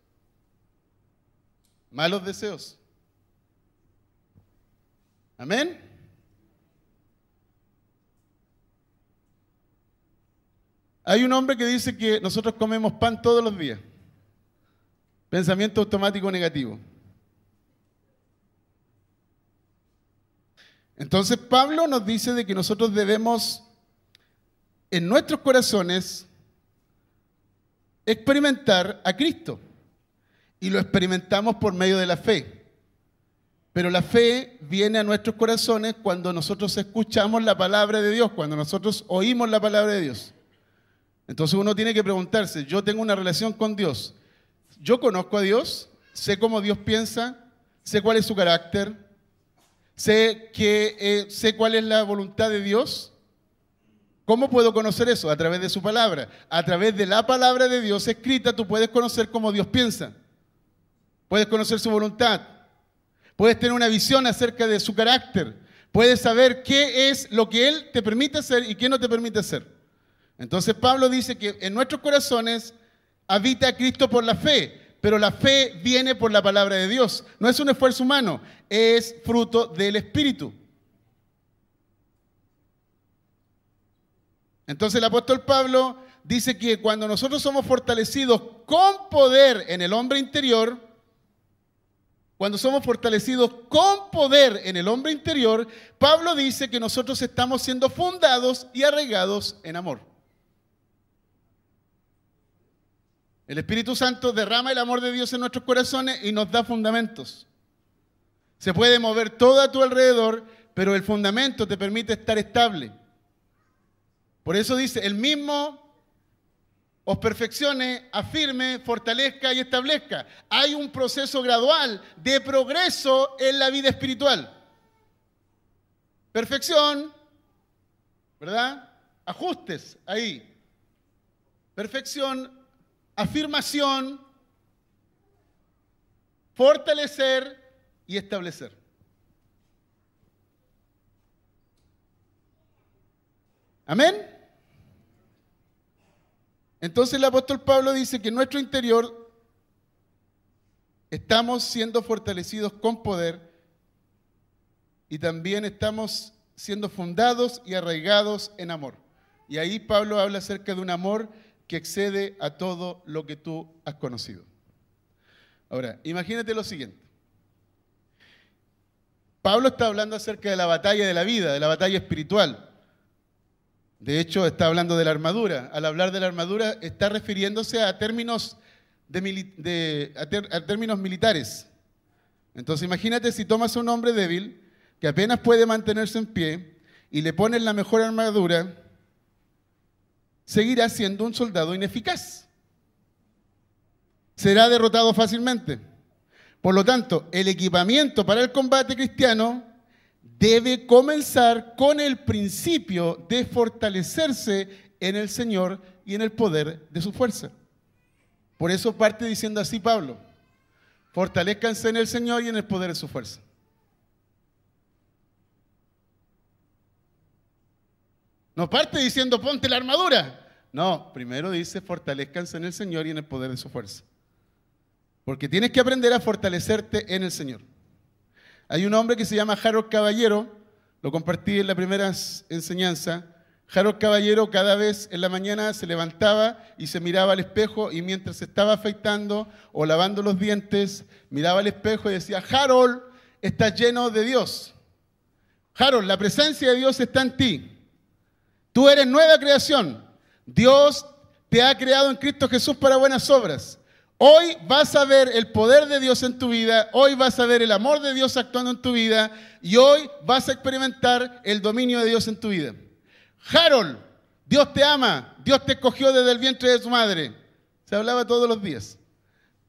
malos deseos. Amén. Hay un hombre que dice que nosotros comemos pan todos los días. Pensamiento automático negativo. Entonces Pablo nos dice de que nosotros debemos en nuestros corazones experimentar a Cristo. Y lo experimentamos por medio de la fe. Pero la fe viene a nuestros corazones cuando nosotros escuchamos la palabra de Dios, cuando nosotros oímos la palabra de Dios. Entonces uno tiene que preguntarse, yo tengo una relación con Dios, yo conozco a Dios, sé cómo Dios piensa, sé cuál es su carácter, sé, que, eh, sé cuál es la voluntad de Dios. ¿Cómo puedo conocer eso? A través de su palabra. A través de la palabra de Dios escrita tú puedes conocer cómo Dios piensa. Puedes conocer su voluntad. Puedes tener una visión acerca de su carácter. Puedes saber qué es lo que Él te permite hacer y qué no te permite hacer. Entonces Pablo dice que en nuestros corazones habita Cristo por la fe, pero la fe viene por la palabra de Dios. No es un esfuerzo humano, es fruto del Espíritu. Entonces el apóstol Pablo dice que cuando nosotros somos fortalecidos con poder en el hombre interior, cuando somos fortalecidos con poder en el hombre interior, Pablo dice que nosotros estamos siendo fundados y arraigados en amor. El Espíritu Santo derrama el amor de Dios en nuestros corazones y nos da fundamentos. Se puede mover todo a tu alrededor, pero el fundamento te permite estar estable. Por eso dice, el mismo os perfeccione, afirme, fortalezca y establezca. Hay un proceso gradual de progreso en la vida espiritual. Perfección, ¿verdad? Ajustes ahí. Perfección, afirmación, fortalecer y establecer. Amén. Entonces el apóstol Pablo dice que en nuestro interior estamos siendo fortalecidos con poder y también estamos siendo fundados y arraigados en amor. Y ahí Pablo habla acerca de un amor que excede a todo lo que tú has conocido. Ahora, imagínate lo siguiente. Pablo está hablando acerca de la batalla de la vida, de la batalla espiritual. De hecho, está hablando de la armadura. Al hablar de la armadura, está refiriéndose a términos, de, a términos militares. Entonces, imagínate si tomas a un hombre débil que apenas puede mantenerse en pie y le pones la mejor armadura, seguirá siendo un soldado ineficaz. Será derrotado fácilmente. Por lo tanto, el equipamiento para el combate cristiano debe comenzar con el principio de fortalecerse en el Señor y en el poder de su fuerza. Por eso parte diciendo así Pablo, fortalezcanse en el Señor y en el poder de su fuerza. No parte diciendo ponte la armadura. No, primero dice fortalezcanse en el Señor y en el poder de su fuerza. Porque tienes que aprender a fortalecerte en el Señor. Hay un hombre que se llama Harold Caballero, lo compartí en la primera enseñanza. Harold Caballero cada vez en la mañana se levantaba y se miraba al espejo y mientras se estaba afeitando o lavando los dientes, miraba al espejo y decía, Harold, estás lleno de Dios. Harold, la presencia de Dios está en ti. Tú eres nueva creación. Dios te ha creado en Cristo Jesús para buenas obras. Hoy vas a ver el poder de Dios en tu vida, hoy vas a ver el amor de Dios actuando en tu vida y hoy vas a experimentar el dominio de Dios en tu vida. Harold, Dios te ama, Dios te escogió desde el vientre de su madre. Se hablaba todos los días.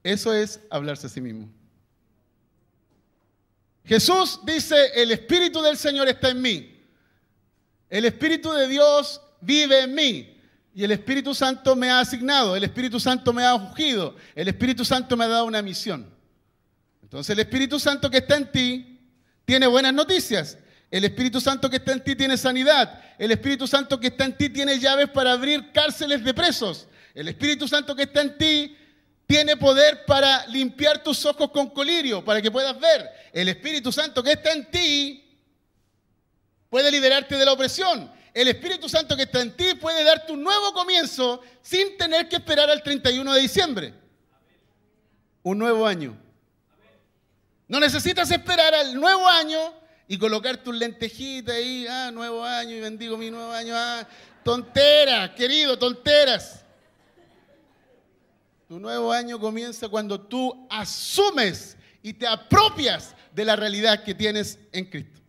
Eso es hablarse a sí mismo. Jesús dice, el Espíritu del Señor está en mí. El Espíritu de Dios vive en mí. Y el Espíritu Santo me ha asignado, el Espíritu Santo me ha ungido, el Espíritu Santo me ha dado una misión. Entonces el Espíritu Santo que está en ti tiene buenas noticias. El Espíritu Santo que está en ti tiene sanidad. El Espíritu Santo que está en ti tiene llaves para abrir cárceles de presos. El Espíritu Santo que está en ti tiene poder para limpiar tus ojos con colirio, para que puedas ver. El Espíritu Santo que está en ti puede liberarte de la opresión. El Espíritu Santo que está en ti puede darte un nuevo comienzo sin tener que esperar al 31 de diciembre. Un nuevo año. No necesitas esperar al nuevo año y colocar tus lentejitas ahí, ah, nuevo año y bendigo mi nuevo año, ah, tonteras, querido, tonteras. Tu nuevo año comienza cuando tú asumes y te apropias de la realidad que tienes en Cristo.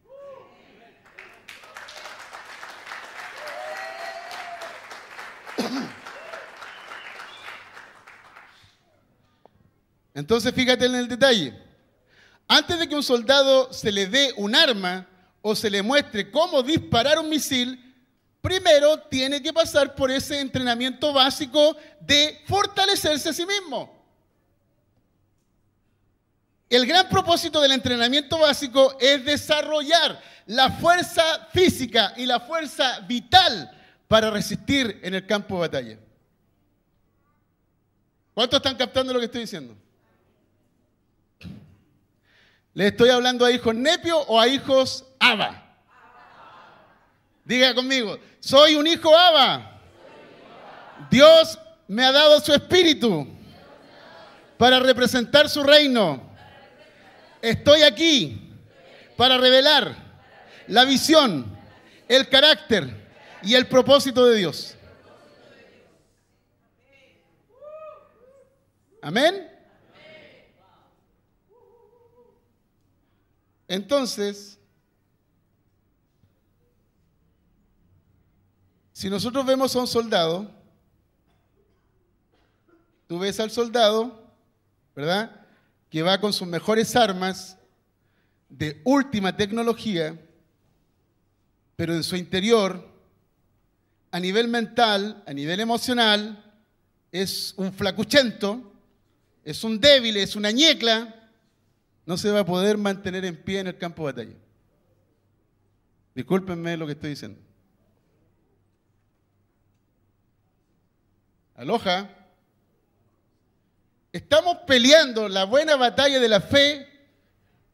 Entonces fíjate en el detalle. Antes de que un soldado se le dé un arma o se le muestre cómo disparar un misil, primero tiene que pasar por ese entrenamiento básico de fortalecerse a sí mismo. El gran propósito del entrenamiento básico es desarrollar la fuerza física y la fuerza vital para resistir en el campo de batalla. ¿Cuántos están captando lo que estoy diciendo? ¿Le estoy hablando a hijos Nepio o a hijos Aba? Diga conmigo, soy un hijo Abba. Dios me ha dado su espíritu para representar su reino. Estoy aquí para revelar la visión, el carácter y el propósito de Dios. Amén. Entonces, Si nosotros vemos a un soldado, tú ves al soldado, ¿verdad? Que va con sus mejores armas de última tecnología, pero en su interior, a nivel mental, a nivel emocional, es un flacuchento, es un débil, es una ñecla, no se va a poder mantener en pie en el campo de batalla. Discúlpenme lo que estoy diciendo. Aloja. Estamos peleando la buena batalla de la fe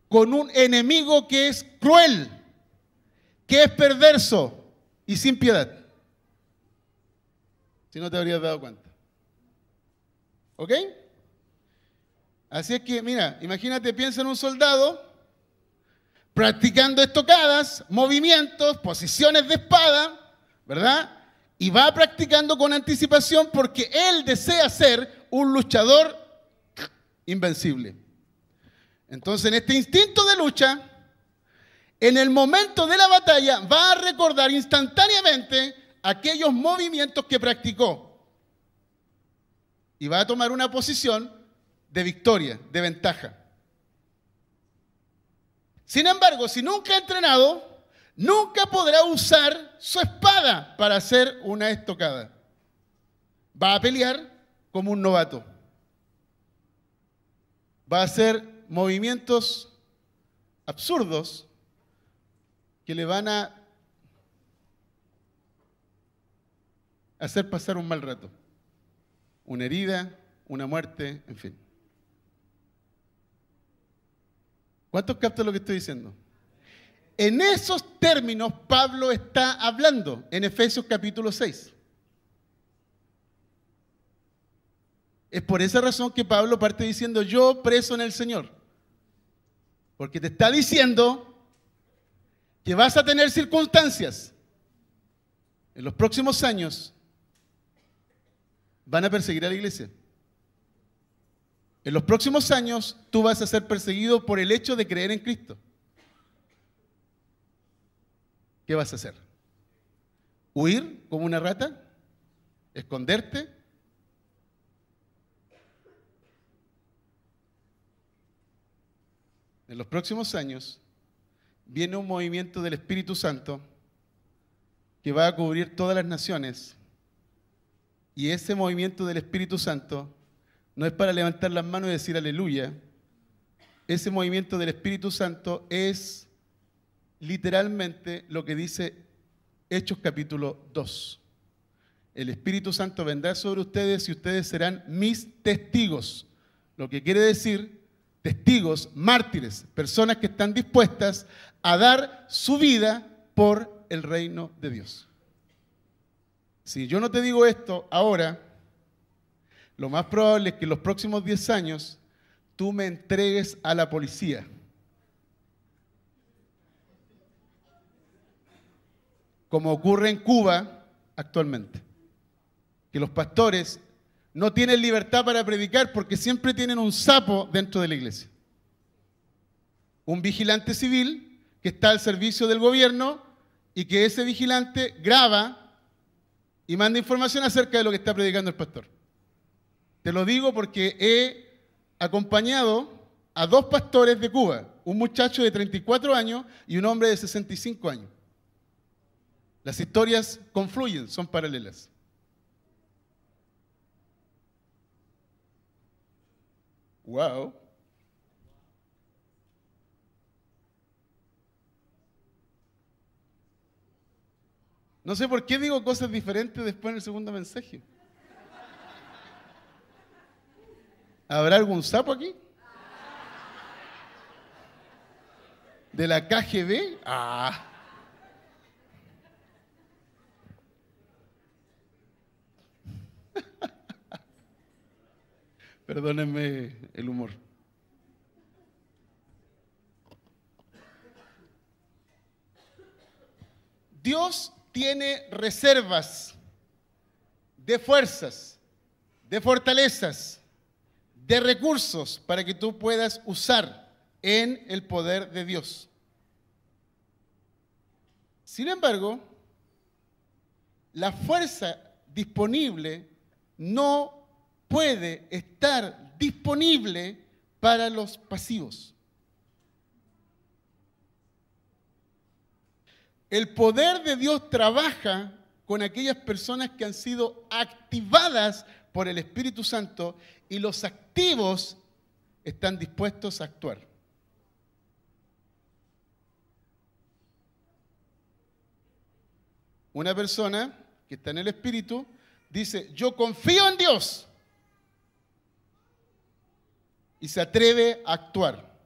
con un enemigo que es cruel, que es perverso y sin piedad. Si no te habrías dado cuenta. ¿Ok? Así es que, mira, imagínate, piensa en un soldado practicando estocadas, movimientos, posiciones de espada, ¿verdad? y va practicando con anticipación porque él desea ser un luchador invencible. Entonces, en este instinto de lucha, en el momento de la batalla, va a recordar instantáneamente aquellos movimientos que practicó y va a tomar una posición de victoria, de ventaja. Sin embargo, si nunca ha entrenado, nunca podrá usar su espada para hacer una estocada. Va a pelear como un novato. Va a hacer movimientos absurdos que le van a hacer pasar un mal rato. Una herida, una muerte, en fin. ¿Cuántos captan lo que estoy diciendo? En esos términos Pablo está hablando en Efesios capítulo 6. Es por esa razón que Pablo parte diciendo, yo preso en el Señor. Porque te está diciendo que vas a tener circunstancias en los próximos años, van a perseguir a la iglesia. En los próximos años tú vas a ser perseguido por el hecho de creer en Cristo. ¿qué vas a hacer? ¿Huir como una rata? ¿Esconderte? En los próximos años viene un movimiento del Espíritu Santo que va a cubrir todas las naciones. Y ese movimiento del Espíritu Santo no es para levantar las manos y decir aleluya. Ese movimiento del Espíritu Santo es literalmente lo que dice Hechos capítulo 2. El Espíritu Santo vendrá sobre ustedes y ustedes serán mis testigos. Lo que quiere decir testigos, mártires, personas que están dispuestas a dar su vida por el reino de Dios. Si yo no te digo esto ahora, lo más probable es que en los próximos 10 años tú me entregues a la policía. Como ocurre en Cuba actualmente. Que los pastores no tienen libertad para predicar porque siempre tienen un sapo dentro de la iglesia. Un vigilante civil que está al servicio del gobierno y que ese vigilante graba y manda información acerca de lo que está predicando el pastor. Te lo digo porque he acompañado a dos pastores de Cuba, un muchacho de 34 años y un hombre de 65 años. Las historias confluyen, son paralelas. Wow. No sé por qué digo cosas diferentes después en el segundo mensaje. ¿Habrá algún sapo aquí? ¿De la KGB? Ah. [laughs] Perdónenme el humor. Dios tiene reservas de fuerzas, de fortalezas, de recursos para que tú puedas usar en el poder de Dios. Sin embargo, la fuerza disponible no puede estar disponible para los pasivos. El poder de Dios trabaja con aquellas personas que han sido activadas por el Espíritu Santo y los activos están dispuestos a actuar. Una persona que está en el Espíritu dice, yo confío en Dios y se atreve a actuar.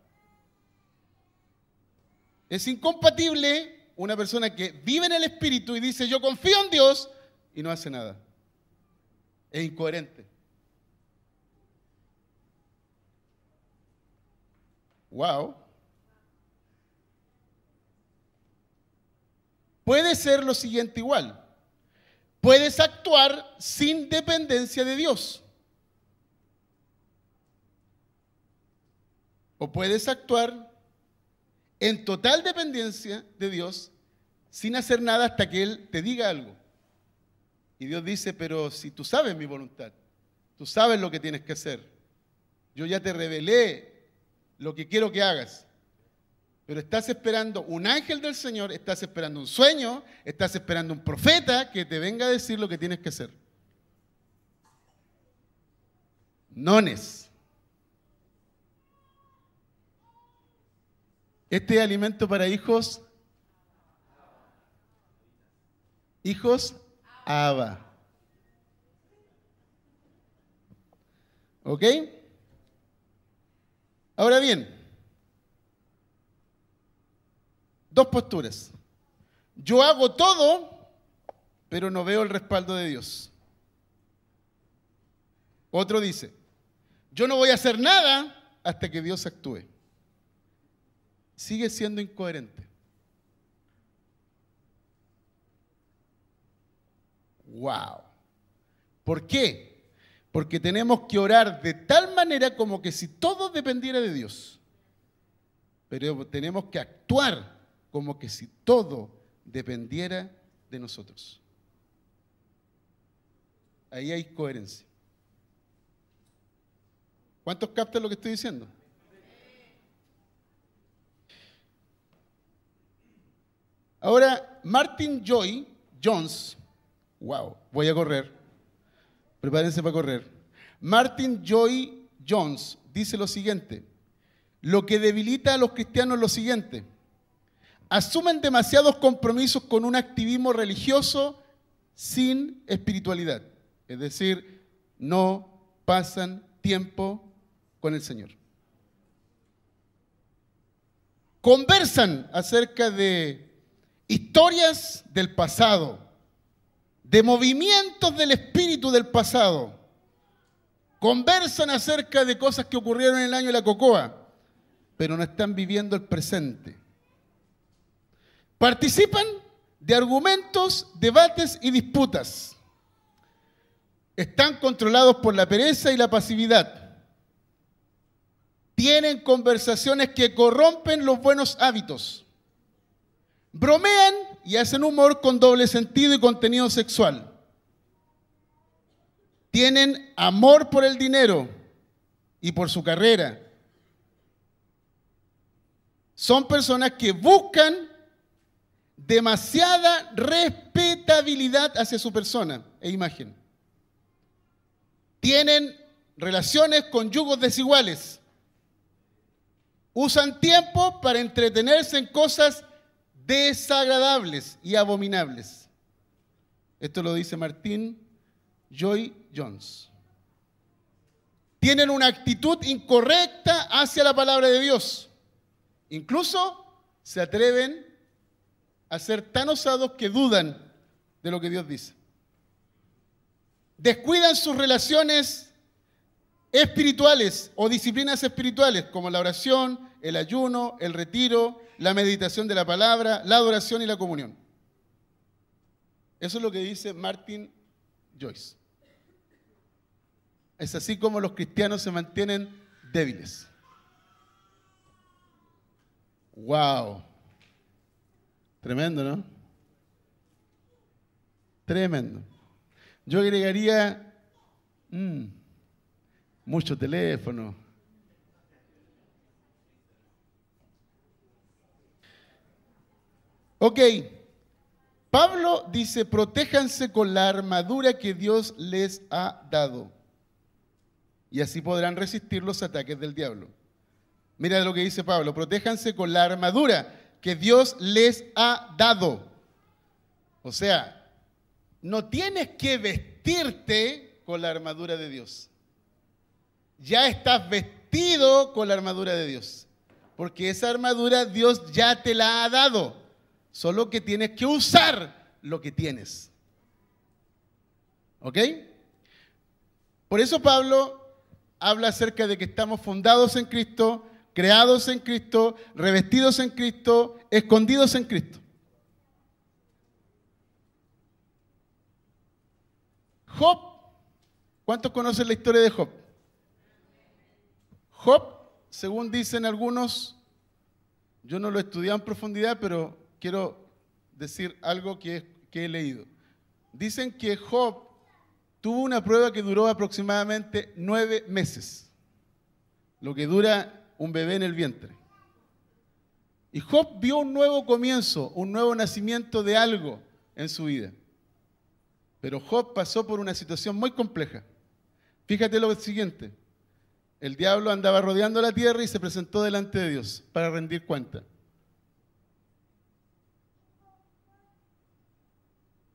Es incompatible una persona que vive en el Espíritu y dice, yo confío en Dios y no hace nada. Es incoherente. Wow. Puede ser lo siguiente igual. Puedes actuar sin dependencia de Dios. O puedes actuar en total dependencia de Dios sin hacer nada hasta que Él te diga algo. Y Dios dice, pero si tú sabes mi voluntad, tú sabes lo que tienes que hacer, yo ya te revelé lo que quiero que hagas, pero estás esperando un ángel del Señor, estás esperando un sueño, estás esperando un profeta que te venga a decir lo que tienes que hacer. Nones. Este alimento para hijos, hijos Abba. ¿Ok? Ahora bien, dos posturas. Yo hago todo, pero no veo el respaldo de Dios. Otro dice, yo no voy a hacer nada hasta que Dios actúe sigue siendo incoherente. Wow. ¿Por qué? Porque tenemos que orar de tal manera como que si todo dependiera de Dios. Pero tenemos que actuar como que si todo dependiera de nosotros. ahí hay coherencia. ¿Cuántos captan lo que estoy diciendo? Ahora, Martin Joy Jones, wow, voy a correr, prepárense para correr. Martin Joy Jones dice lo siguiente, lo que debilita a los cristianos es lo siguiente, asumen demasiados compromisos con un activismo religioso sin espiritualidad, es decir, no pasan tiempo con el Señor. Conversan acerca de historias del pasado, de movimientos del espíritu del pasado. Conversan acerca de cosas que ocurrieron en el año de la cocoa, pero no están viviendo el presente. Participan de argumentos, debates y disputas. Están controlados por la pereza y la pasividad. Tienen conversaciones que corrompen los buenos hábitos bromean y hacen humor con doble sentido y contenido sexual. Tienen amor por el dinero y por su carrera. Son personas que buscan demasiada respetabilidad hacia su persona e imagen. Tienen relaciones con yugos desiguales. Usan tiempo para entretenerse en cosas desagradables y abominables. Esto lo dice Martín Joy Jones. Tienen una actitud incorrecta hacia la palabra de Dios. Incluso se atreven a ser tan osados que dudan de lo que Dios dice. Descuidan sus relaciones espirituales o disciplinas espirituales como la oración, el ayuno, el retiro, la meditación de la palabra, la adoración y la comunión. Eso es lo que dice Martin Joyce. Es así como los cristianos se mantienen débiles. ¡Wow! Tremendo, ¿no? Tremendo. Yo agregaría mm, mucho teléfono, Ok, Pablo dice, protéjanse con la armadura que Dios les ha dado. Y así podrán resistir los ataques del diablo. Mira lo que dice Pablo, protéjanse con la armadura que Dios les ha dado. O sea, no tienes que vestirte con la armadura de Dios. Ya estás vestido con la armadura de Dios. Porque esa armadura Dios ya te la ha dado. Solo que tienes que usar lo que tienes. ¿Ok? Por eso Pablo habla acerca de que estamos fundados en Cristo, creados en Cristo, revestidos en Cristo, escondidos en Cristo. Job, ¿cuántos conocen la historia de Job? Job, según dicen algunos, yo no lo he estudiado en profundidad, pero quiero decir algo que, he leído. Dicen que Job tuvo una prueba que duró aproximadamente nueve meses, lo que dura un bebé en el vientre. Y Job vio un nuevo comienzo, un nuevo nacimiento de algo en su vida. Pero Job pasó por una situación muy compleja. Fíjate lo siguiente. El diablo andaba rodeando la tierra y se presentó delante de Dios para rendir cuenta.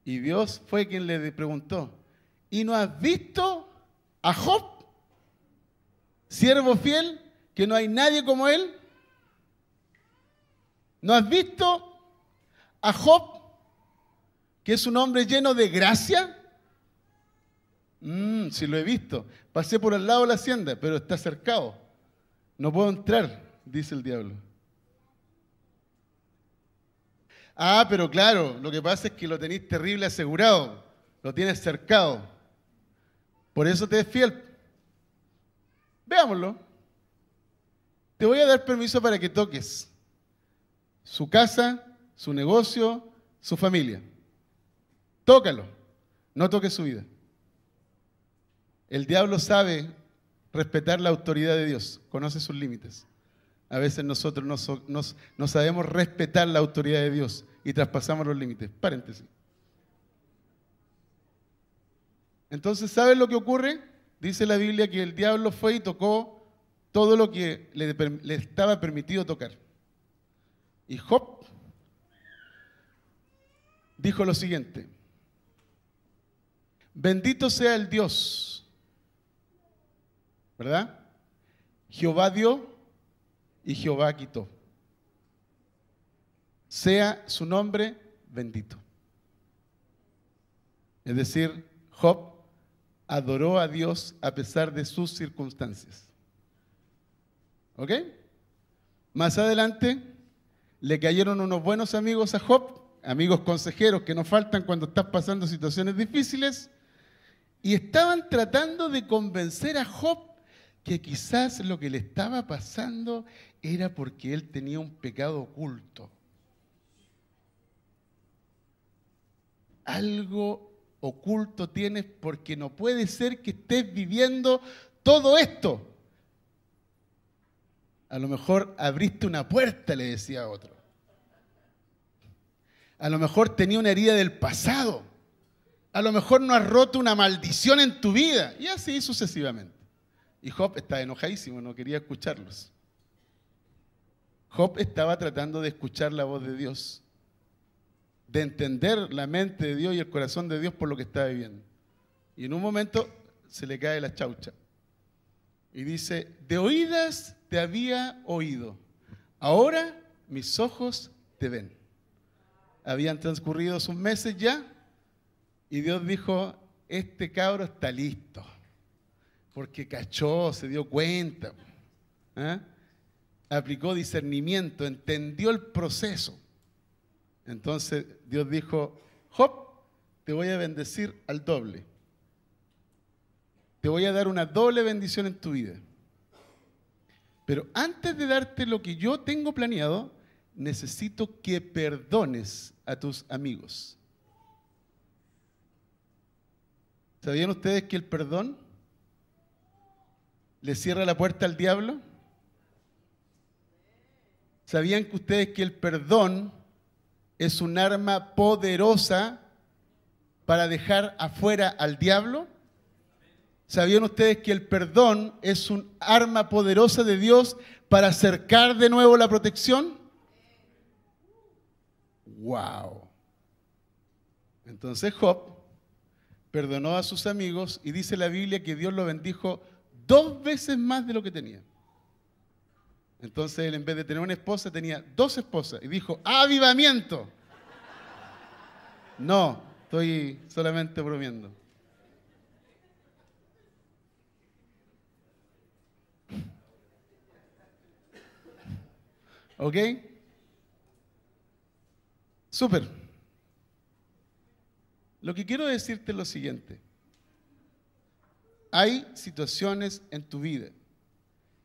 Y Dios fue quien le preguntó, ¿y no has visto a Job, siervo fiel, que no hay nadie como él? ¿No has visto a Job, que es un hombre lleno de gracia? Mm, sí lo he visto. Pasé por al lado de la hacienda, pero está cercado. No puedo entrar, dice el diablo. Ah, pero claro, lo que pasa es que lo tenéis terrible asegurado, lo tienes cercado. Por eso te es fiel. Veámoslo. Te voy a dar permiso para que toques su casa, su negocio, su familia. Tócalo, no toques su vida. El diablo sabe respetar la autoridad de Dios, conoce sus límites. A veces nosotros no, sabemos respetar la autoridad de Dios y traspasamos los límites. Paréntesis. Entonces, ¿saben lo que ocurre? Dice la Biblia que el diablo fue y tocó todo lo que le, le estaba permitido tocar. Y Job dijo lo siguiente, bendito sea el Dios, ¿verdad? Jehová dio y Jehová quitó. Sea su nombre bendito. Es decir, Job adoró a Dios a pesar de sus circunstancias. ¿Ok? Más adelante le cayeron unos buenos amigos a Job, amigos consejeros que nos faltan cuando estás pasando situaciones difíciles, y estaban tratando de convencer a Job que quizás lo que le estaba pasando era porque él tenía un pecado oculto. Algo oculto tienes porque no puede ser que estés viviendo todo esto. A lo mejor abriste una puerta, le decía otro. A lo mejor tenía una herida del pasado. A lo mejor no has roto una maldición en tu vida. Y así sucesivamente. Y Job estaba enojadísimo, no quería escucharlos. Job estaba tratando de escuchar la voz de Dios, de entender la mente de Dios y el corazón de Dios por lo que estaba viviendo. Y en un momento se le cae la chaucha. Y dice, de oídas te había oído, ahora mis ojos te ven. Habían transcurrido sus meses ya y Dios dijo, este cabro está listo, porque cachó, se dio cuenta. ¿eh? aplicó discernimiento, entendió el proceso. Entonces Dios dijo, Job, te voy a bendecir al doble. Te voy a dar una doble bendición en tu vida. Pero antes de darte lo que yo tengo planeado, necesito que perdones a tus amigos. ¿Sabían ustedes que el perdón le cierra la puerta al diablo? ¿Sabían que ustedes que el perdón es un arma poderosa para dejar afuera al diablo? ¿Sabían ustedes que el perdón es un arma poderosa de Dios para acercar de nuevo la protección? ¡Wow! Entonces Job perdonó a sus amigos y dice la Biblia que Dios lo bendijo dos veces más de lo que tenía. Entonces él en vez de tener una esposa tenía dos esposas y dijo, avivamiento. No, estoy solamente bromeando. ¿Ok? Súper. Lo que quiero decirte es lo siguiente. Hay situaciones en tu vida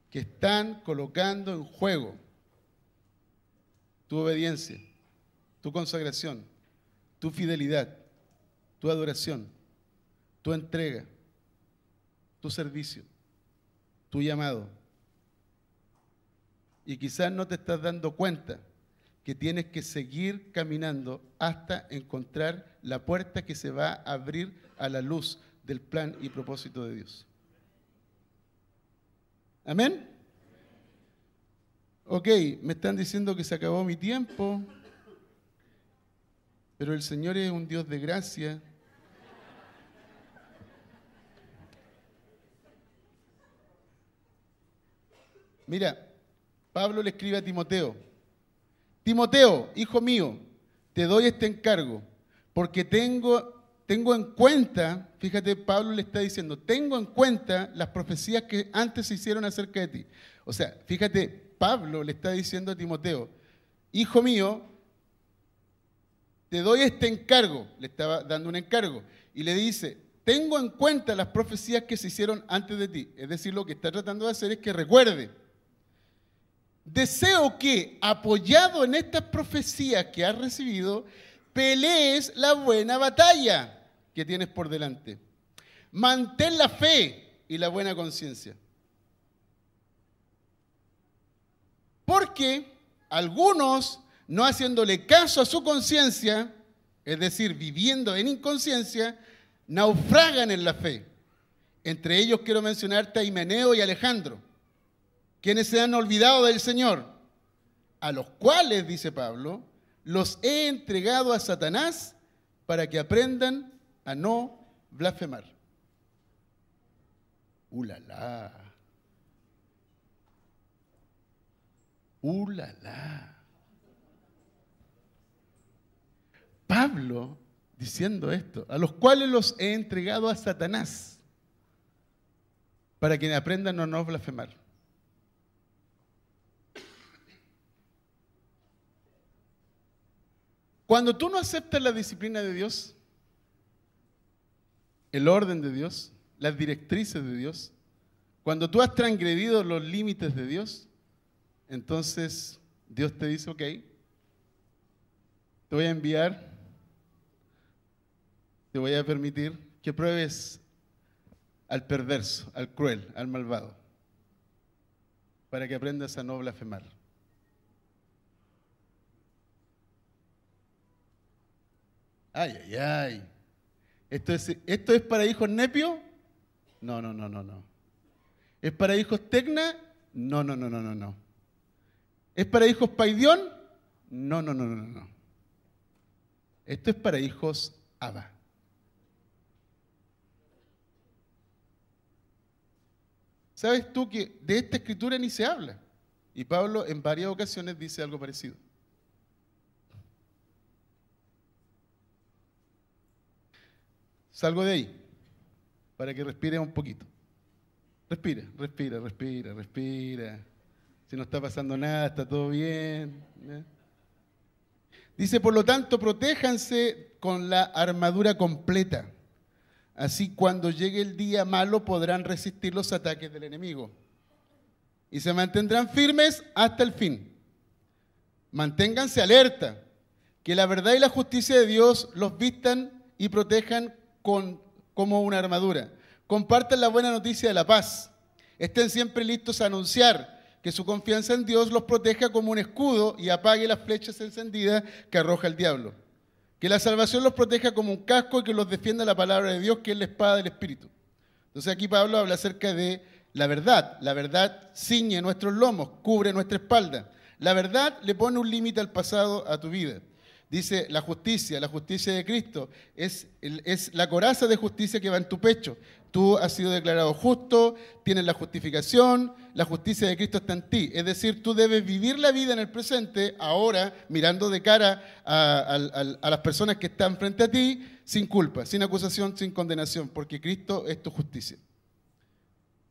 que están colocando en juego tu obediencia, tu consagración, tu fidelidad, tu adoración, tu entrega, tu servicio, tu llamado. Y quizás no te estás dando cuenta que tienes que seguir caminando hasta encontrar la puerta que se va a abrir a la luz del plan y propósito de Dios. Amén. Ok, me están diciendo que se acabó mi tiempo, pero el Señor es un Dios de gracia. Mira, Pablo le escribe a Timoteo, Timoteo, hijo mío, te doy este encargo, porque tengo tengo en cuenta, fíjate, Pablo le está diciendo, tengo en cuenta las profecías que antes se hicieron acerca de ti. O sea, fíjate, Pablo le está diciendo a Timoteo, hijo mío, te doy este encargo, le estaba dando un encargo, y le dice, tengo en cuenta las profecías que se hicieron antes de ti. Es decir, lo que está tratando de hacer es que recuerde. Deseo que, apoyado en estas profecías que has recibido, pelees la buena batalla que tienes por delante. mantén la fe y la buena conciencia. Porque algunos, no haciéndole caso a su conciencia, es decir, viviendo en inconsciencia, naufragan en la fe. Entre ellos quiero mencionarte a Himeneo y Alejandro, quienes se han olvidado del Señor, a los cuales, dice Pablo, los he entregado a Satanás para que aprendan a no blasfemar. ¡Ulala! ¡Ulala! Pablo diciendo esto, a los cuales los he entregado a Satanás para que aprendan a no blasfemar. Cuando tú no aceptas la disciplina de Dios, el orden de Dios, las directrices de Dios, cuando tú has transgredido los límites de Dios, entonces Dios te dice, ok, te voy a enviar, te voy a permitir que pruebes al perverso, al cruel, al malvado, para que aprendas a no blasfemar. Ay, ay, ay. ¿Esto es, ¿Esto es para hijos nepio? No, no, no, no, no. ¿Es para hijos tecna? No, no, no, no, no, no. ¿Es para hijos paidión? No, no, no, no, no. Esto es para hijos Abba. ¿Sabes tú que de esta escritura ni se habla? Y Pablo en varias ocasiones dice algo parecido. Salgo de ahí para que respire un poquito. Respira, respira, respira, respira. Si no está pasando nada, está todo bien. Dice, por lo tanto, protéjanse con la armadura completa. Así cuando llegue el día malo podrán resistir los ataques del enemigo. Y se mantendrán firmes hasta el fin. Manténganse alerta, que la verdad y la justicia de Dios los vistan y protejan como una armadura. Compartan la buena noticia de la paz. Estén siempre listos a anunciar que su confianza en Dios los proteja como un escudo y apague las flechas encendidas que arroja el diablo. Que la salvación los proteja como un casco y que los defienda la palabra de Dios, que es la espada del Espíritu. Entonces aquí Pablo habla acerca de la verdad. La verdad ciñe nuestros lomos, cubre nuestra espalda. La verdad le pone un límite al pasado, a tu vida. Dice la justicia, la justicia de Cristo es, es, la coraza de justicia que va en tu pecho. Tú has sido declarado justo, tienes la justificación, la justicia de Cristo está en ti. Es decir, tú debes vivir la vida en el presente, ahora, mirando de cara a, las personas que están frente a ti, sin culpa, sin acusación, sin condenación, porque Cristo es tu justicia.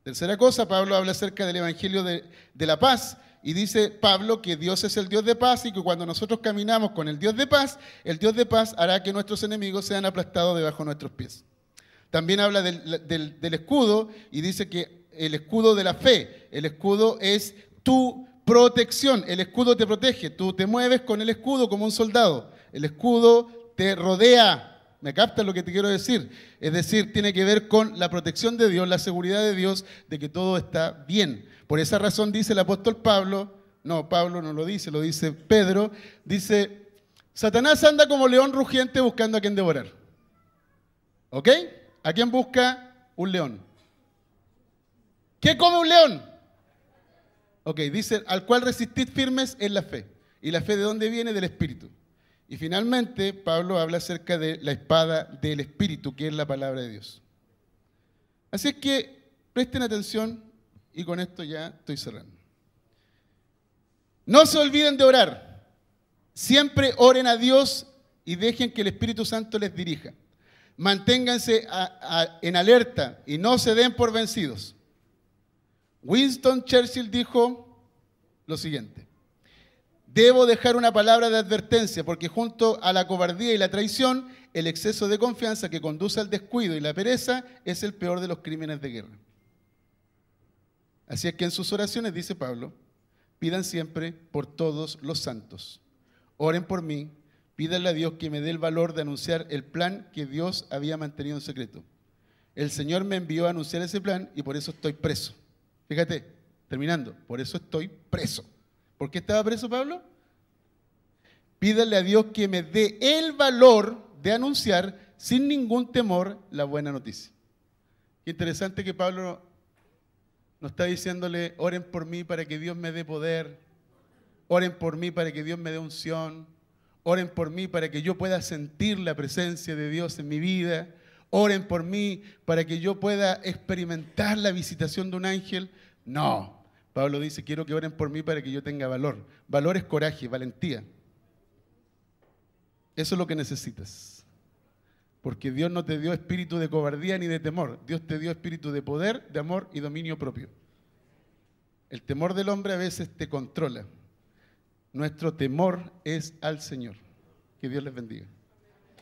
Tercera cosa, Pablo habla acerca del Evangelio de, de la paz y dice Pablo que Dios es el Dios de paz y que cuando nosotros caminamos con el Dios de paz, el Dios de paz hará que nuestros enemigos sean aplastados debajo de nuestros pies. También habla del, escudo y dice que el escudo de la fe, el escudo es tu protección, el escudo te protege, tú te mueves con el escudo como un soldado, el escudo te rodea, ¿Me captas lo que te quiero decir? Es decir, tiene que ver con la protección de Dios, la seguridad de Dios de que todo está bien. Por esa razón dice el apóstol Pablo, no, Pablo no lo dice, lo dice Pedro, dice, Satanás anda como león rugiente buscando a quien devorar. ¿Ok? ¿A quién busca? Un león. ¿Qué come un león? Ok, dice, al cual resistid firmes en la fe. ¿Y la fe de dónde viene? Del Espíritu. Y finalmente, Pablo habla acerca de la espada del Espíritu, que es la palabra de Dios. Así es que presten atención y con esto ya estoy cerrando. No se olviden de orar. Siempre oren a Dios y dejen que el Espíritu Santo les dirija. Manténganse en alerta y no se den por vencidos. Winston Churchill dijo lo siguiente. Debo dejar una palabra de advertencia porque junto a la cobardía y la traición, el exceso de confianza que conduce al descuido y la pereza es el peor de los crímenes de guerra. Así es que en sus oraciones, dice Pablo, pidan siempre por todos los santos. Oren por mí, pídanle a Dios que me dé el valor de anunciar el plan que Dios había mantenido en secreto. El Señor me envió a anunciar ese plan y por eso estoy preso. Fíjate, terminando, por eso estoy preso. ¿Por qué estaba preso Pablo? Pídale a Dios que me dé el valor de anunciar sin ningún temor la buena noticia. Interesante que Pablo nos está diciéndole, oren por mí para que Dios me dé poder, oren por mí para que Dios me dé unción, oren por mí para que yo pueda sentir la presencia de Dios en mi vida, oren por mí para que yo pueda experimentar la visitación de un ángel. No, Pablo dice, quiero que oren por mí para que yo tenga valor. Valor es coraje, valentía. Eso es lo que necesitas. Porque Dios no te dio espíritu de cobardía ni de temor. Dios te dio espíritu de poder, de amor y dominio propio. El temor del hombre a veces te controla. Nuestro temor es al Señor. Que Dios les bendiga.